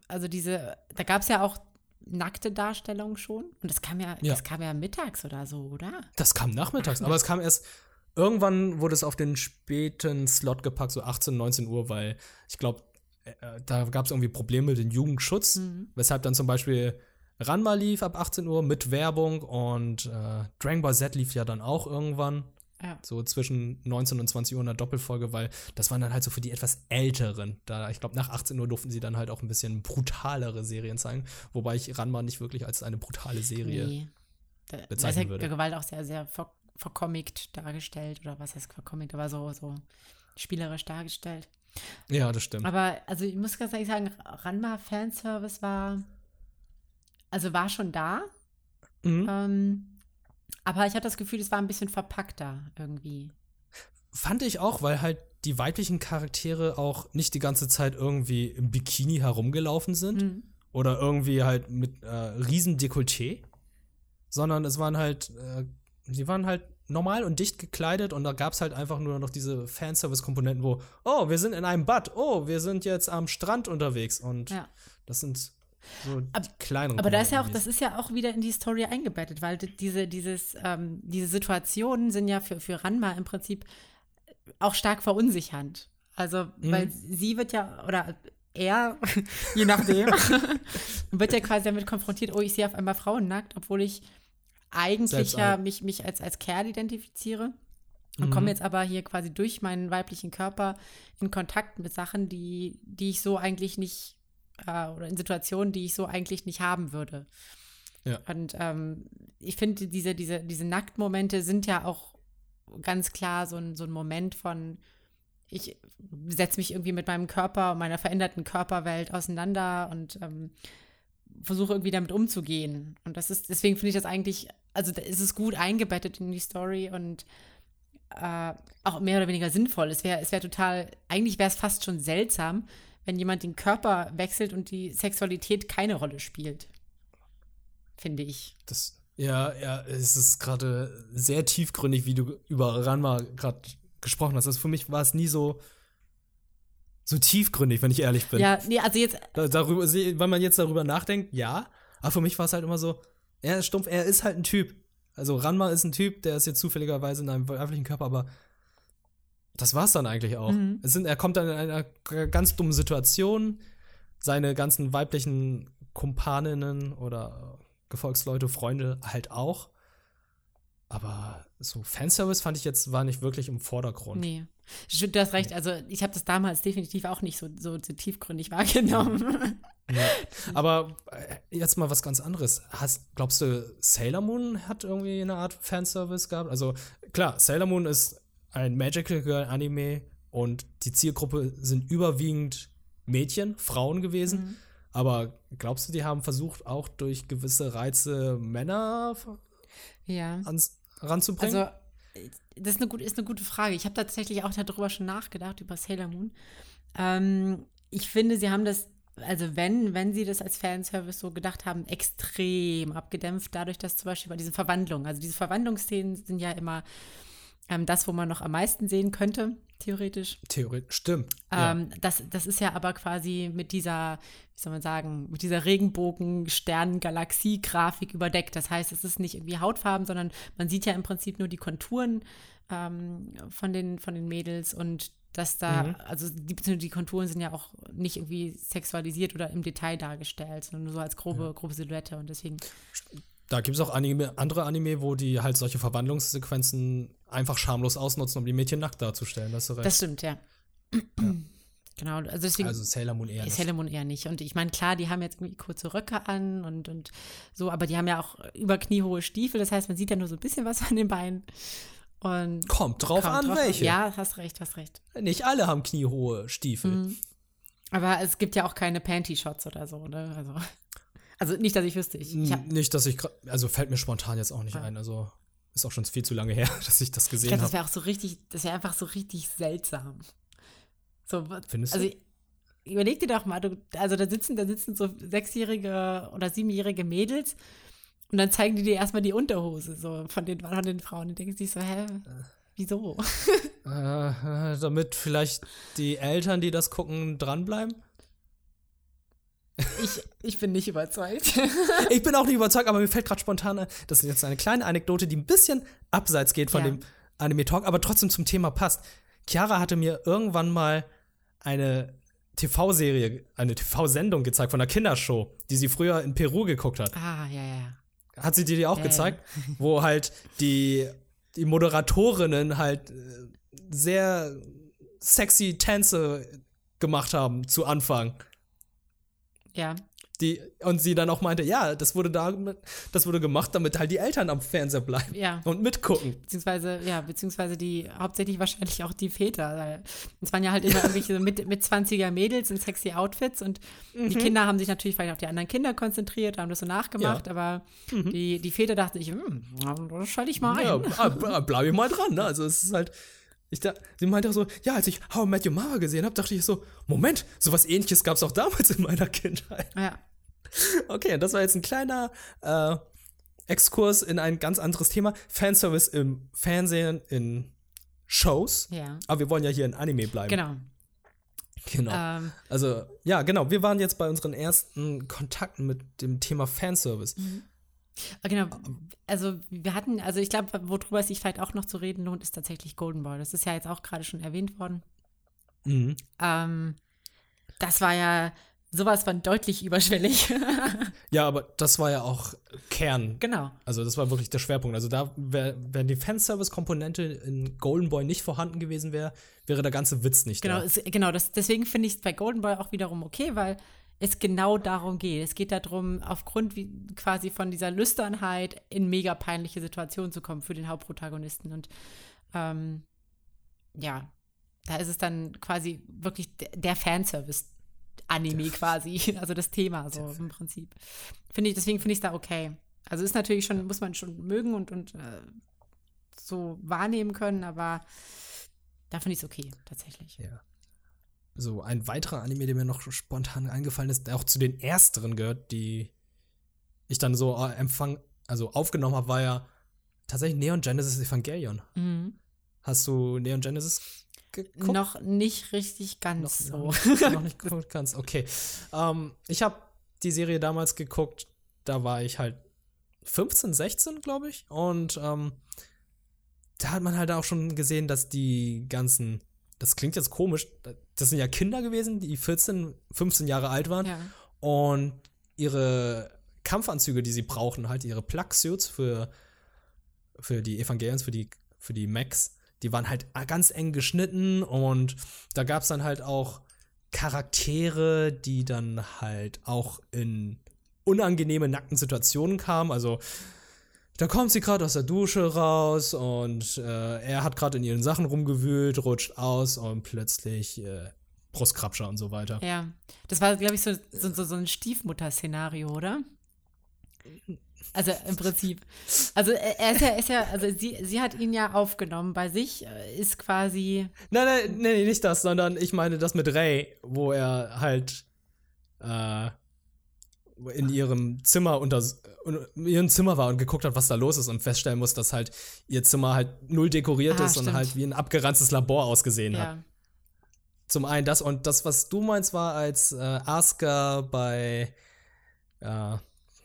also diese, da gab es ja auch nackte Darstellungen schon. Und das kam ja, Ja. das kam ja mittags oder so, oder? Das kam nachmittags, aber es kam erst irgendwann wurde es auf den späten Slot gepackt, so 18, 19 Uhr, weil ich glaube, äh, da gab es irgendwie Probleme mit dem Jugendschutz, weshalb dann zum Beispiel Ranma lief ab 18 Uhr mit Werbung und äh, Dragon Ball Z lief ja dann auch irgendwann. Ja. So zwischen 19 und 20 Uhr in der Doppelfolge, weil das waren dann halt so für die etwas älteren. Da, ich glaube, nach 18 Uhr durften sie dann halt auch ein bisschen brutalere Serien zeigen, wobei ich Ranma nicht wirklich als eine brutale Serie. Nee. Da, da ist bezeichnen ja würde. Gewalt auch sehr, sehr ver vercomict dargestellt. Oder was heißt vercomict, aber so, so spielerisch dargestellt. Ja, das stimmt. Aber also ich muss ganz ehrlich sagen, Ranma Fanservice war, also war schon da. Mhm. Ähm, aber ich hatte das Gefühl, es war ein bisschen verpackter irgendwie. Fand ich auch, weil halt die weiblichen Charaktere auch nicht die ganze Zeit irgendwie im Bikini herumgelaufen sind Mhm. oder irgendwie halt mit äh, riesen Dekolleté, sondern es waren halt, äh, sie waren halt normal und dicht gekleidet und da gab es halt einfach nur noch diese Fanservice-Komponenten, wo, oh, wir sind in einem Bad, oh, wir sind jetzt am Strand unterwegs und Ja. das sind so die Ab- kleineren Aber da ist ja auch, das ist ja auch wieder in die Story eingebettet, weil di- diese, dieses, ähm, diese Situationen sind ja für, für Ranma im Prinzip auch stark verunsichernd. Also, weil sie wird ja, oder er, je nachdem, wird ja quasi damit konfrontiert, oh, ich sehe auf einmal Frauen nackt, obwohl ich eigentlich Selbst ja mich, mich als, als Kerl identifiziere. Und komme jetzt aber hier quasi durch meinen weiblichen Körper in Kontakt mit Sachen, die, die ich so eigentlich nicht, äh, oder in Situationen, die ich so eigentlich nicht haben würde. Ja. Und ähm, ich finde, diese, diese, diese Nacktmomente sind ja auch ganz klar so ein, so ein Moment von, ich setze mich irgendwie mit meinem Körper und meiner veränderten Körperwelt auseinander und ähm, versuche irgendwie damit umzugehen. Und das ist, deswegen finde ich das eigentlich, also da ist es gut eingebettet in die Story und äh, auch mehr oder weniger sinnvoll. Es wäre es wär total, eigentlich wäre es fast schon seltsam, wenn jemand den Körper wechselt und die Sexualität keine Rolle spielt. Finde ich. Das, ja, ja, es ist gerade sehr tiefgründig, wie du über Ranma gerade gesprochen hast. Also für mich war es nie so, so tiefgründig, wenn ich ehrlich bin. Ja, nee, also jetzt, Da, darüber, wenn man jetzt darüber nachdenkt, ja. Aber für mich war es halt immer so, er ist stumpf, er ist halt ein Typ. Also Ranma ist ein Typ, der ist jetzt zufälligerweise in einem weiblichen Körper, aber das war's dann eigentlich auch. Mhm. Es sind, er kommt dann in einer ganz dummen Situation. Seine ganzen weiblichen Kumpaninnen oder Gefolgsleute, Freunde halt auch. Aber so Fanservice fand ich jetzt war nicht wirklich im Vordergrund. nee. Du hast recht, also ich habe das damals definitiv auch nicht so, so, so tiefgründig wahrgenommen. Aber äh, jetzt mal was ganz anderes. Hast, glaubst du, Sailor Moon hat irgendwie eine Art Fanservice gehabt? Also klar, Sailor Moon ist ein Magical Girl Anime und die Zielgruppe sind überwiegend Mädchen, Frauen gewesen. Aber glaubst du, die haben versucht, auch durch gewisse Reize Männer ja. ans, ranzubringen? Also, das ist eine, gut, ist eine gute Frage. Ich habe tatsächlich auch darüber schon nachgedacht, über Sailor Moon. Ähm, ich finde, sie haben das, also wenn, wenn sie das als Fanservice so gedacht haben, extrem abgedämpft, dadurch, dass zum Beispiel bei diesen Verwandlungen, also diese Verwandlungsszenen sind ja immer ähm, das, wo man noch am meisten sehen könnte, theoretisch. Theoretisch, stimmt. Ähm, das, das ist ja aber quasi mit dieser, wie soll man sagen, mit dieser Regenbogen-Sternen-Galaxie-Grafik überdeckt. Das heißt, es ist nicht irgendwie Hautfarben, sondern man sieht ja im Prinzip nur die Konturen ähm, von, den, von den Mädels und dass da, Mhm. also die, die Konturen sind ja auch nicht irgendwie sexualisiert oder im Detail dargestellt, sondern nur so als grobe, grobe Silhouette und deswegen, Da gibt es auch Anime, andere Anime, wo die halt solche Verwandlungssequenzen einfach schamlos ausnutzen, um die Mädchen nackt darzustellen. Das, das stimmt, ja. Genau, also deswegen. also Sailor Moon eher nicht. Sailor Moon eher nicht. Und ich meine, klar, die haben jetzt irgendwie kurze Röcke an und, und so, aber die haben ja auch über kniehohe Stiefel. Das heißt, man sieht ja nur so ein bisschen was von den Beinen. Und Kommt drauf kommt an, drauf welche. Ja, hast recht, hast recht. Nicht alle haben kniehohe Stiefel. Mhm. Aber es gibt ja auch keine Panty-Shots oder so, ne? Also, also nicht, dass ich wüsste. Ich, ich, Nicht, dass ich also fällt mir spontan jetzt auch nicht Ja. ein. Also ist auch schon viel zu lange her, dass ich das ich gesehen glaube, das habe. wäre auch so richtig, das wäre einfach so richtig seltsam. So, was- Findest also du? überleg dir doch mal, du, also da sitzen, da sitzen so sechsjährige oder siebenjährige Mädels und dann zeigen die dir erstmal die Unterhose so von den, von den Frauen. Und denkst dich so, hä, wieso? Äh, äh, damit vielleicht die Eltern, die das gucken, dranbleiben. Ich, ich bin nicht überzeugt. Ich bin auch nicht überzeugt, aber mir fällt gerade spontan ein, das ist jetzt eine kleine Anekdote, die ein bisschen abseits geht von Ja. dem Anime-Talk, aber trotzdem zum Thema passt. Chiara hatte mir irgendwann mal eine TV-Serie, eine TV-Sendung gezeigt von einer Kindershow, die sie früher in Peru geguckt hat. ah, ja, ja, ja. Hat sie dir die auch Ja, gezeigt? Wo halt die, die Moderatorinnen halt äh, sehr sexy Tänze gemacht haben zu Anfang. Ja, Die, und sie dann auch meinte, ja, das wurde da, das wurde gemacht, damit halt die Eltern am Fernseher bleiben ja. und mitgucken. Beziehungsweise, ja, beziehungsweise die, hauptsächlich wahrscheinlich auch die Väter. Es waren ja halt immer irgendwelche so mit, mit 20er Mädels in sexy Outfits und Mhm. die Kinder haben sich natürlich vielleicht auf die anderen Kinder konzentriert, haben das so nachgemacht, aber die, die Väter dachten sich, hm, schalte ich mal ein. Mhm. Ja, b- bleib ich mal dran, ne? Also es ist halt. Ich da, sie meinte auch so, ja, als ich How I Met Your Mother gesehen habe, dachte ich so, Moment, sowas ähnliches gab es auch damals in meiner Kindheit. Ja, Okay, und das war jetzt ein kleiner äh, Exkurs in ein ganz anderes Thema. Fanservice im Fernsehen, in Shows. ja. Aber wir wollen ja hier in Anime bleiben. Genau. Genau. Ähm, Also, ja, genau. Wir waren jetzt bei unseren ersten Kontakten mit dem Thema Fanservice. Genau. Also wir hatten, also ich glaube, worüber es sich vielleicht auch noch zu reden lohnt, ist tatsächlich Golden Boy. Das ist ja jetzt auch gerade schon erwähnt worden. Mhm. Ähm, das war ja sowas von deutlich überschwellig. ja, aber das war ja auch Kern. Genau. Also das war wirklich der Schwerpunkt. Also da, wär, wenn die Fanservice-Komponente in Golden Boy nicht vorhanden gewesen wäre, wäre der ganze Witz nicht genau, da. Es, genau, das, deswegen finde ich es bei Golden Boy auch wiederum okay, weil es genau darum geht. Es geht darum, aufgrund wie, quasi von dieser Lüsternheit in mega peinliche Situationen zu kommen für den Hauptprotagonisten. Und ähm, ja, da ist es dann quasi wirklich der Fanservice. Anime quasi, also das Thema so im Prinzip. Finde ich, deswegen finde ich es da okay. Also ist natürlich schon, muss man schon mögen und, und äh, so wahrnehmen können, aber da finde ich es okay, tatsächlich. Ja. So, ein weiterer Anime, der mir noch spontan eingefallen ist, der auch zu den ersteren gehört, die ich dann so äh, empfang, also aufgenommen habe, war ja tatsächlich Neon Genesis Evangelion. Mhm. Hast du Neon Genesis geguckt? Noch nicht richtig ganz noch, so. Noch, noch nicht geguckt ganz, okay. Ähm, ich habe die Serie damals geguckt, da war ich halt 15, 16, glaube ich. Und ähm, da hat man halt auch schon gesehen, dass die ganzen, das klingt jetzt komisch, das sind ja Kinder gewesen, die 14, 15 Jahre alt waren. Ja. Und ihre Kampfanzüge, die sie brauchen, halt ihre Plug-Suits für, für die Evangelions, für die, für die Macs, die waren halt ganz eng geschnitten und da gab es dann halt auch Charaktere, die dann halt auch in unangenehme, nackten Situationen kamen. Also da kommt sie gerade aus der Dusche raus und äh, er hat gerade in ihren Sachen rumgewühlt, rutscht aus und plötzlich äh, Brustkrabscher und so weiter. Ja, das war, glaube ich, so, so, so ein Stiefmutter-Szenario, oder? Also im Prinzip. Also er ist ja, ist ja, also sie, sie hat ihn ja aufgenommen bei sich, äh, ist quasi. Nein, nein, nein, nicht das, sondern ich meine das mit Ray, wo er halt äh, in ihrem Zimmer unter in ihrem Zimmer war und geguckt hat, was da los ist und feststellen muss, dass halt ihr Zimmer halt null dekoriert Ah, ist und stimmt. halt wie ein abgeranztes Labor ausgesehen hat. Ja. Zum einen das und das, was du meinst, war als äh, Asuka bei äh,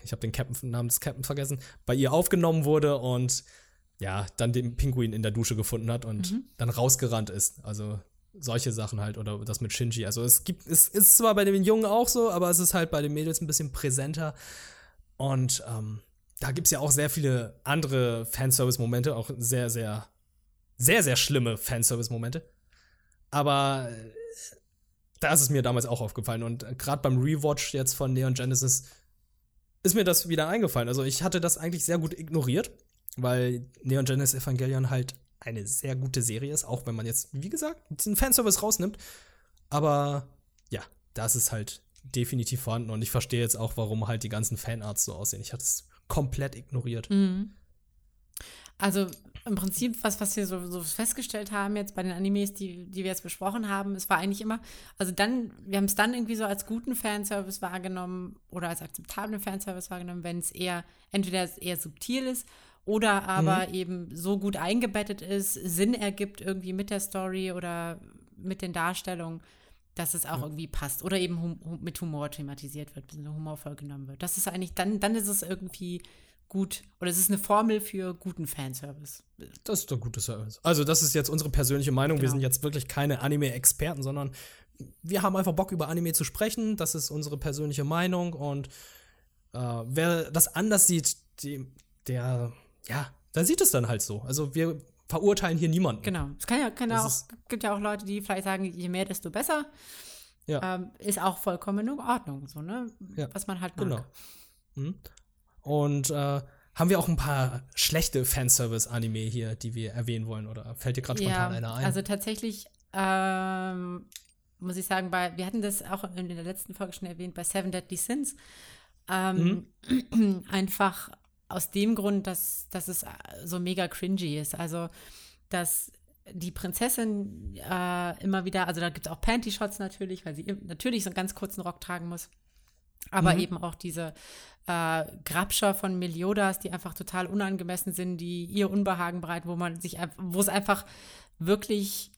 ich habe den Captain, Namen des Captain vergessen, bei ihr aufgenommen wurde und ja, dann den Pinguin in der Dusche gefunden hat und dann rausgerannt ist. Also solche Sachen halt oder das mit Shinji. Also es gibt, es ist zwar bei den Jungen auch so, aber es ist halt bei den Mädels ein bisschen präsenter. Und ähm, da gibt es ja auch sehr viele andere Fanservice-Momente, auch sehr, sehr, sehr, sehr schlimme Fanservice-Momente. Aber äh, da ist es mir damals auch aufgefallen. Und gerade beim Rewatch jetzt von Neon Genesis ist mir das wieder eingefallen. Also ich hatte das eigentlich sehr gut ignoriert, weil Neon Genesis Evangelion halt eine sehr gute Serie ist, auch wenn man jetzt, wie gesagt, diesen Fanservice rausnimmt. Aber ja, das ist halt definitiv vorhanden und ich verstehe jetzt auch, warum halt die ganzen Fanarts so aussehen. Ich hatte es komplett ignoriert. Mhm. Also im Prinzip, was, was wir so, so festgestellt haben jetzt bei den Animes, die, die wir jetzt besprochen haben, es war eigentlich immer, also dann, wir haben es dann irgendwie so als guten Fanservice wahrgenommen oder als akzeptablen Fanservice wahrgenommen, wenn es eher, entweder es eher subtil ist oder aber eben so gut eingebettet ist, Sinn ergibt irgendwie mit der Story oder mit den Darstellungen, dass es auch irgendwie passt oder eben hum mit Humor thematisiert wird, bisschen humorvoll genommen wird. Das ist eigentlich, dann, dann ist es irgendwie gut oder es ist eine Formel für guten Fanservice. Das ist doch gutes Service. Also, das ist jetzt unsere persönliche Meinung. Wir Genau. sind jetzt wirklich keine Anime-Experten, sondern wir haben einfach Bock, über Anime zu sprechen. Das ist unsere persönliche Meinung. Und äh, wer das anders sieht, die, der, ja, der sieht es dann halt so. Also, wir verurteilen hier niemanden. Genau. Es kann ja, kann ja auch, gibt ja auch Leute, die vielleicht sagen, je mehr, desto besser. Ja. Ähm, ist auch vollkommen in Ordnung, so, ne? Ja, Was man halt mag. Genau. Mhm. Und äh, haben wir auch ein paar schlechte Fanservice-Anime hier, die wir erwähnen wollen? Oder fällt dir gerade spontan Ja, einer ein? also tatsächlich ähm, muss ich sagen, bei, wir hatten das auch in der letzten Folge schon erwähnt, bei Seven Deadly Sins. Ähm, Mhm. Einfach aus dem Grund, dass, dass es so mega cringy ist. Also, dass die Prinzessin äh, immer wieder, also da gibt es auch Panty-Shots natürlich, weil sie natürlich so einen ganz kurzen Rock tragen muss. Aber Mhm. eben auch diese äh, Grabscher von Meliodas, die einfach total unangemessen sind, die ihr Unbehagen bereiten, wo man sich, wo es einfach wirklich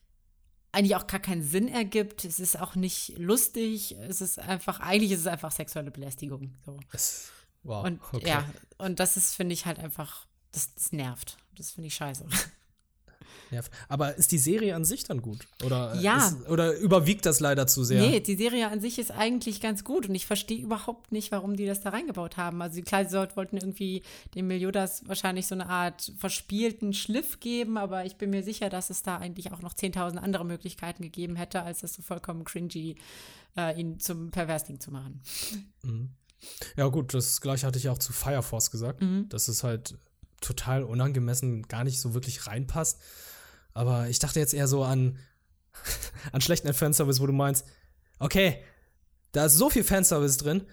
eigentlich auch gar keinen Sinn ergibt. Es ist auch nicht lustig. Es ist einfach, eigentlich ist es einfach sexuelle Belästigung. So. Es- wow. Und okay. ja, und das ist, finde ich, halt einfach, das, das nervt. Das finde ich scheiße. nervt. Aber ist die Serie an sich dann gut? Oder, Ja. ist, oder überwiegt das leider zu sehr? Nee, die Serie an sich ist eigentlich ganz gut und ich verstehe überhaupt nicht, warum die das da reingebaut haben. Also klar, sie sollten- wollten irgendwie dem Meliodas wahrscheinlich so eine Art verspielten Schliff geben, aber ich bin mir sicher, dass es da eigentlich auch noch 10.000 andere Möglichkeiten gegeben hätte, als das so vollkommen cringy, äh, ihn zum Perversling zu machen. Ja, gut, das gleiche hatte ich auch zu Fire Force gesagt, dass es halt total unangemessen gar nicht so wirklich reinpasst. Aber ich dachte jetzt eher so an, an schlechten Fanservice, wo du meinst, okay, da ist so viel Fanservice drin.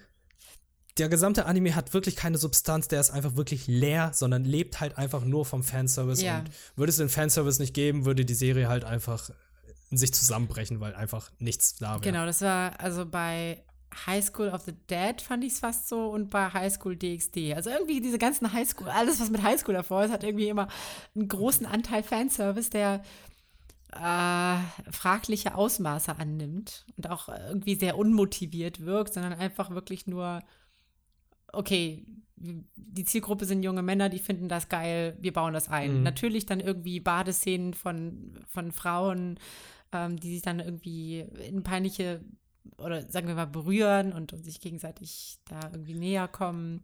Der gesamte Anime hat wirklich keine Substanz, der ist einfach wirklich leer, sondern lebt halt einfach nur vom Fanservice. Ja. Und würde es den Fanservice nicht geben, würde die Serie halt einfach in sich zusammenbrechen, weil einfach nichts da wäre. Genau, das war also bei High School of the Dead fand ich es fast so und bei High School DxD. Also irgendwie diese ganzen High School, alles was mit High School davor ist, hat irgendwie immer einen großen Anteil Fanservice, der äh, fragliche Ausmaße annimmt und auch irgendwie sehr unmotiviert wirkt, sondern einfach wirklich nur, okay, die Zielgruppe sind junge Männer, die finden das geil, wir bauen das ein. Natürlich dann irgendwie Badeszenen von, von Frauen, ähm, die sich dann irgendwie in peinliche oder sagen wir mal berühren und, und sich gegenseitig da irgendwie näher kommen.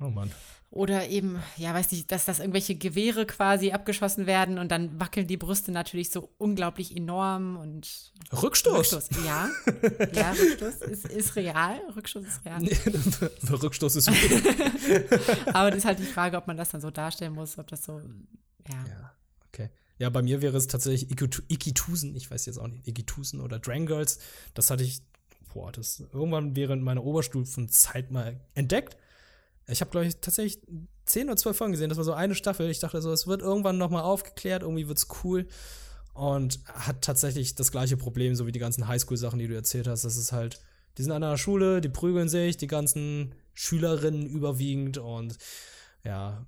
Oh Mann. Oder eben, ja, weiß nicht, dass das irgendwelche Gewehre quasi abgeschossen werden und dann wackeln die Brüste natürlich so unglaublich enorm und Rückstoß. Rückstoß. Ja, ja, Rückstoß ist, ist real. Rückstoß ist real. Rückstoß ist okay. Aber das ist halt die Frage, ob man das dann so darstellen muss, ob das so, ja. Ja, okay. Ja, bei mir wäre es tatsächlich Ikitu- Ikitusen, ich weiß jetzt auch nicht, Ikitusen oder Drangirls. Das hatte ich, boah, das irgendwann während meiner Oberstufenzeit mal entdeckt. Ich habe, glaube ich, tatsächlich 10 oder 12 Folgen gesehen. Das war so eine Staffel. Ich dachte so, es wird irgendwann noch mal aufgeklärt, irgendwie wird's cool. Und hat tatsächlich das gleiche Problem, so wie die ganzen Highschool-Sachen, die du erzählt hast. Das ist halt, die sind an einer Schule, die prügeln sich, die ganzen Schülerinnen überwiegend und ja,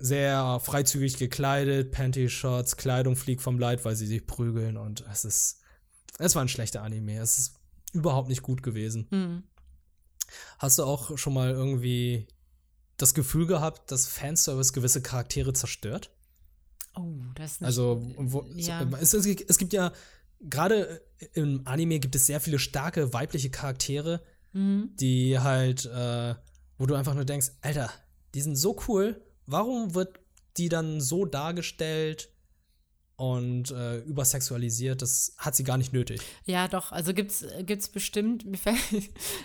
sehr freizügig gekleidet, Panty-Shots, Kleidung fliegt vom Leib, weil sie sich prügeln und es ist, es war ein schlechter Anime. Es ist überhaupt nicht gut gewesen. Hm. Hast du auch schon mal irgendwie das Gefühl gehabt, dass Fanservice gewisse Charaktere zerstört? Oh, das ist eine Also, wo, ja. so, es, es gibt ja, gerade im Anime gibt es sehr viele starke weibliche Charaktere, Mhm. die halt, äh, wo du einfach nur denkst, Alter, die sind so cool, warum wird die dann so dargestellt und äh, übersexualisiert? Das hat sie gar nicht nötig. Ja, doch, also gibt's, gibt's bestimmt, mir fällt,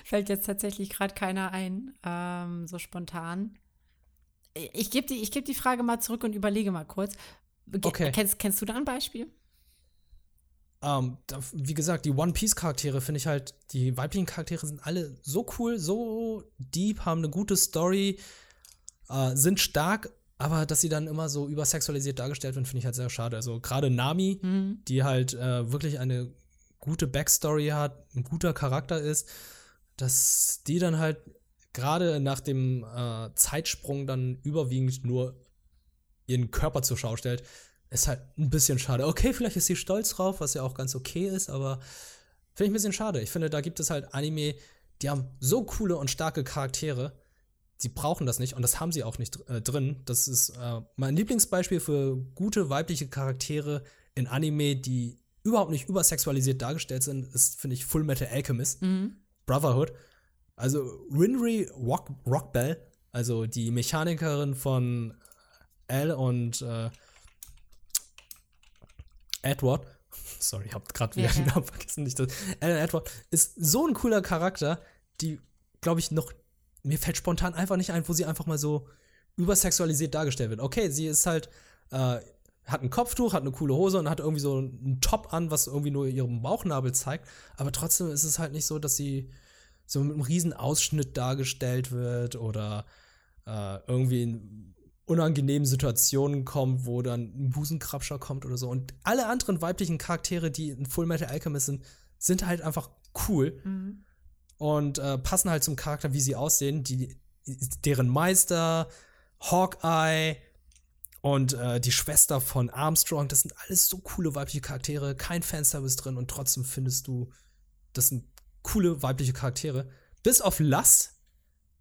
fällt jetzt tatsächlich gerade keiner ein, ähm, so spontan. Ich gebe die, ich geb die Frage mal zurück und überlege mal kurz. Ge- Okay. Kennst, kennst du da ein Beispiel? Ähm, da, wie gesagt, die One Piece Charaktere finde ich halt, die weiblichen Charaktere sind alle so cool, so deep, haben eine gute Story, äh, sind stark, aber dass sie dann immer so übersexualisiert dargestellt werden, finde ich halt sehr schade. Also gerade Nami, die halt äh, wirklich eine gute Backstory hat, ein guter Charakter ist, dass die dann halt gerade nach dem äh, Zeitsprung dann überwiegend nur ihren Körper zur Schau stellt, ist halt ein bisschen schade. Okay, vielleicht ist sie stolz drauf, was ja auch ganz okay ist, aber finde ich ein bisschen schade. Ich finde, da gibt es halt Anime, die haben so coole und starke Charaktere, die brauchen das nicht und das haben sie auch nicht äh, drin. Das ist äh, mein Lieblingsbeispiel für gute weibliche Charaktere in Anime, die überhaupt nicht übersexualisiert dargestellt sind, ist, finde ich, Full Metal Alchemist, Brotherhood. Also Winry Rock, Rockbell, also die Mechanikerin von Al und äh, Edward, sorry, ich hab gerade wieder Ja, den. Namen vergessen, nicht das. Und Edward ist so ein cooler Charakter, die, glaube ich, noch, mir fällt spontan einfach nicht ein, wo sie einfach mal so übersexualisiert dargestellt wird. Okay, sie ist halt, äh, hat ein Kopftuch, hat eine coole Hose und hat irgendwie so einen Top an, was irgendwie nur ihren Bauchnabel zeigt, aber trotzdem ist es halt nicht so, dass sie so mit einem riesen Ausschnitt dargestellt wird oder äh, irgendwie in unangenehmen Situationen kommt, wo dann ein Busenkrabscher kommt oder so. Und alle anderen weiblichen Charaktere, die in Full Metal Alchemist sind, sind halt einfach cool und äh, passen halt zum Charakter, wie sie aussehen. Die, deren Meister, Hawkeye und äh, die Schwester von Armstrong, das sind alles so coole weibliche Charaktere, kein Fanservice drin und trotzdem findest du, das sind coole weibliche Charaktere. Bis auf Lass.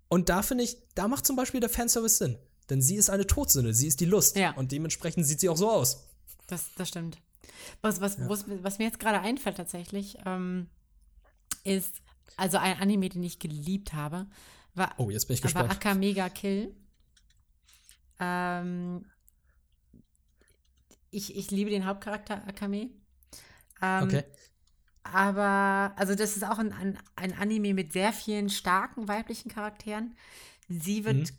Und da finde ich, da macht zum Beispiel der Fanservice Sinn. Denn sie ist eine Todsünde, sie ist die Lust. Ja. Und dementsprechend sieht sie auch so aus. Das, das stimmt. Was, was, ja. was mir jetzt gerade einfällt tatsächlich, ähm, ist, also ein Anime, den ich geliebt habe, war, oh, jetzt bin ich gespannt. war Aka Mega Kill. Ähm, ich, ich liebe den Hauptcharakter Akame. Ähm, okay. Aber, also das ist auch ein, ein, ein, Anime mit sehr vielen starken weiblichen Charakteren. Sie wird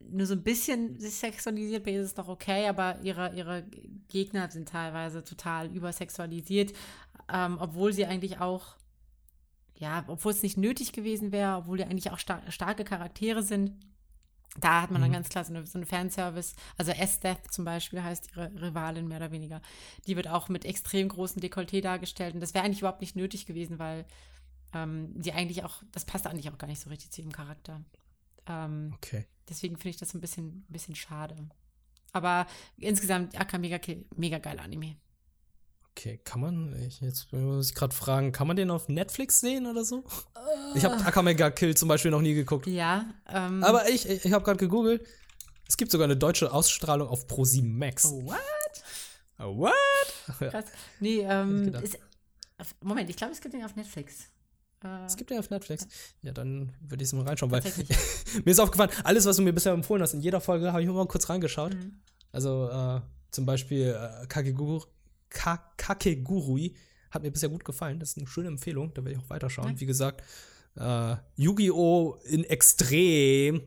mhm. nur so ein bisschen sexualisiert, bei ihr ist es doch okay, aber ihre, ihre Gegner sind teilweise total übersexualisiert, ähm, obwohl sie eigentlich auch, ja, obwohl es nicht nötig gewesen wäre, obwohl die eigentlich auch star starke Charaktere sind. Da hat man dann mhm. ganz klar so eine, so eine Fanservice. Also S-Death zum Beispiel heißt ihre Rivalin mehr oder weniger. Die wird auch mit extrem großem Dekolleté dargestellt. Und das wäre eigentlich überhaupt nicht nötig gewesen, weil ähm, die eigentlich auch, das passt eigentlich auch gar nicht so richtig zu ihrem Charakter. Ähm, okay. Deswegen finde ich das ein bisschen, ein bisschen schade. Aber insgesamt, Aka mega, mega geil Anime. Okay, kann man, ich, jetzt muss ich gerade fragen, kann man den auf Netflix sehen oder so? Ich habe Akamega Kill zum Beispiel noch nie geguckt. Ja. Ähm, Aber ich, ich, ich habe gerade gegoogelt. Es gibt sogar eine deutsche Ausstrahlung auf Pro7 Max. Oh, what? Oh, what? Krass. Nee, ähm, ist, Moment, ich glaube, es gibt den auf Netflix. Äh, es gibt den auf Netflix. Ja, dann würde ich es mal reinschauen, weil mir ist aufgefallen, alles, was du mir bisher empfohlen hast, in jeder Folge habe ich immer mal kurz reingeschaut. Mhm. Also äh, zum Beispiel äh, Kakeguru, Kakegurui hat mir bisher gut gefallen. Das ist eine schöne Empfehlung. Da werde ich auch weiterschauen. Ja. Wie gesagt, äh, Yu-Gi-Oh! in Extrem.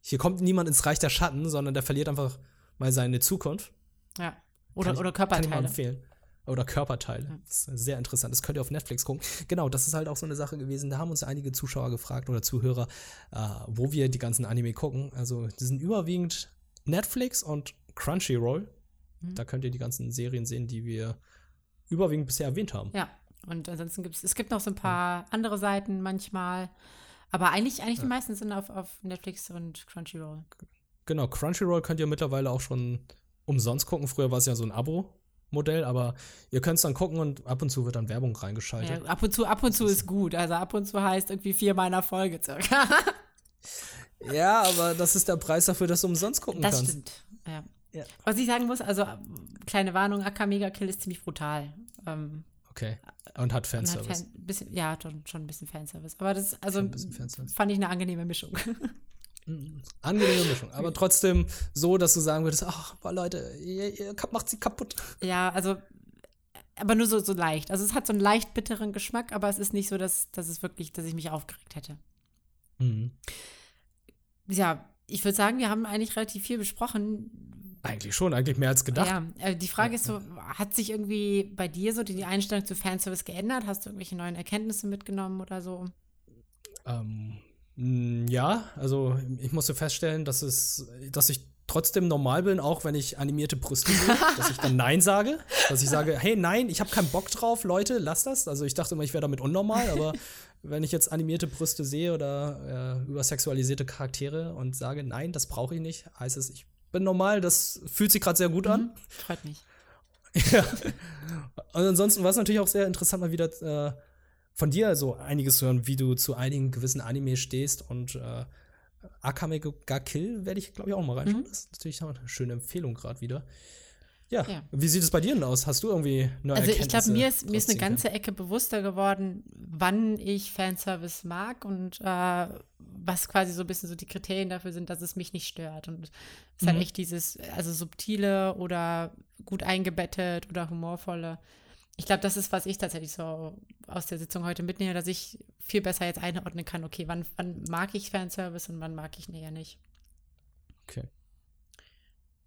Hier kommt niemand ins Reich der Schatten, sondern der verliert einfach mal seine Zukunft. Ja. Oder, ich, oder Körperteile. Kann ich mal empfehlen. Oder Körperteile. Ja. Das ist sehr interessant. Das könnt ihr auf Netflix gucken. Genau, das ist halt auch so eine Sache gewesen. Da haben uns einige Zuschauer gefragt oder Zuhörer, äh, wo wir die ganzen Anime gucken. Also, die sind überwiegend Netflix und Crunchyroll. Mhm. Da könnt ihr die ganzen Serien sehen, die wir überwiegend bisher erwähnt haben. Ja, und ansonsten gibt es, es gibt noch so ein paar ja. andere Seiten manchmal. Aber eigentlich, eigentlich ja. die meisten sind auf, auf Netflix und Crunchyroll. Genau, Crunchyroll könnt ihr mittlerweile auch schon umsonst gucken. Früher war es ja so ein Abo. Modell, aber ihr könnt es dann gucken und ab und zu wird dann Werbung reingeschaltet. Ja, ab und zu, ab und zu ist gut. Also ab und zu heißt irgendwie vier meiner Folge circa. ja, aber das ist der Preis dafür, dass du umsonst gucken das kannst. Das stimmt, ja. Ja. Was ich sagen muss, also kleine Warnung, AK Mega Kill ist ziemlich brutal. Ähm, okay. Und hat Fanservice. Und hat Fan, bisschen, ja, schon, schon ein bisschen Fanservice. Aber das also fand ich eine angenehme Mischung. Mhm. Angenehme Mischung. Aber trotzdem so, dass du sagen würdest, ach, boah, Leute, ihr, ihr macht sie kaputt. Ja, also aber nur so, so leicht. Also es hat so einen leicht bitteren Geschmack, aber es ist nicht so, dass, dass es wirklich, dass ich mich aufgeregt hätte. Mhm. Ja, ich würde sagen, wir haben eigentlich relativ viel besprochen. Eigentlich schon, eigentlich mehr als gedacht. Ja, äh, die Frage ist so, hat sich irgendwie bei dir so die Einstellung zu Fanservice geändert? Hast du irgendwelche neuen Erkenntnisse mitgenommen oder so? Ähm, ja, also ich musste feststellen, dass es, dass ich trotzdem normal bin, auch wenn ich animierte Brüste sehe, dass ich dann Nein sage, dass ich sage, hey, nein, ich habe keinen Bock drauf, Leute, lass das. Also ich dachte immer, ich wäre damit unnormal, aber wenn ich jetzt animierte Brüste sehe oder äh, übersexualisierte Charaktere und sage, nein, das brauche ich nicht, heißt es, ich bin normal, das fühlt sich gerade sehr gut an. Mhm, freut mich. ja. Und ansonsten war es natürlich auch sehr interessant, mal wieder äh, von dir so einiges zu hören, wie du zu einigen gewissen Anime stehst und äh, Akame ga Kill werde ich, glaube ich, auch mal reinschauen. Mhm. Das ist natürlich eine schöne Empfehlung gerade wieder. Ja. ja. Wie sieht es bei dir denn aus? Hast du irgendwie neue Also ich glaube, mir ist, mir ist eine ganze Ecke bewusster geworden, wann ich Fanservice mag und äh, was quasi so ein bisschen so die Kriterien dafür sind, dass es mich nicht stört. Und es halt mhm. halt echt dieses, also subtile oder gut eingebettet oder humorvolle. Ich glaube, das ist, was ich tatsächlich so aus der Sitzung heute mitnehme, dass ich viel besser jetzt einordnen kann, okay, wann, wann mag ich Fanservice und wann mag ich ihn eher nicht. Okay.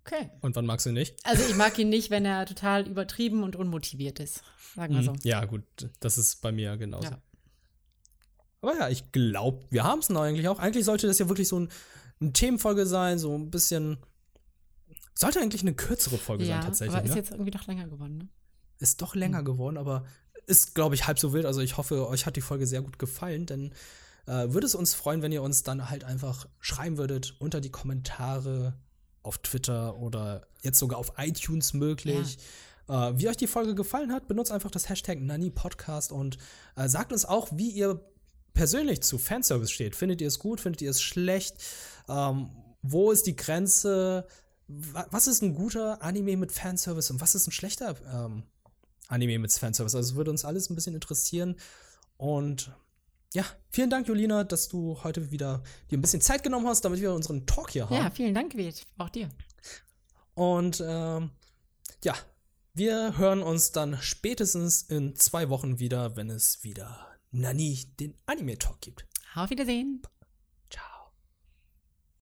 Okay. Und wann magst du ihn nicht? Also ich mag ihn nicht, wenn er total übertrieben und unmotiviert ist. Sagen wir mhm. so. Ja, gut, das ist bei mir genauso. Ja. Aber ja, ich glaube, wir haben es noch eigentlich auch. Eigentlich sollte das ja wirklich so ein, eine Themenfolge sein, so ein bisschen. Sollte eigentlich eine kürzere Folge ja, sein, tatsächlich. Aber ist ne? jetzt irgendwie doch länger geworden, ne? Ist doch länger mhm. geworden, aber ist, glaube ich, halb so wild. Also ich hoffe, euch hat die Folge sehr gut gefallen, denn äh, würde es uns freuen, wenn ihr uns dann halt einfach schreiben würdet unter die Kommentare auf Twitter oder jetzt sogar auf iTunes möglich. Ja. Äh, wie euch die Folge gefallen hat, benutzt einfach das Hashtag NaniPodcast und äh, sagt uns auch, wie ihr persönlich zu Fanservice steht. Findet ihr es gut? Findet ihr es schlecht? Ähm, wo ist die Grenze? was ist ein guter Anime mit Fanservice und was ist ein schlechter ähm, Anime mit Fanservice? Also es würde uns alles ein bisschen interessieren. Und ja, vielen Dank, Julina, dass du heute wieder dir ein bisschen Zeit genommen hast, damit wir unseren Talk hier haben. Ja, vielen Dank, Wirt. Auch dir. Und ähm, ja, wir hören uns dann spätestens in zwei Wochen wieder, wenn es wieder Nani den Anime-Talk gibt. Auf Wiedersehen.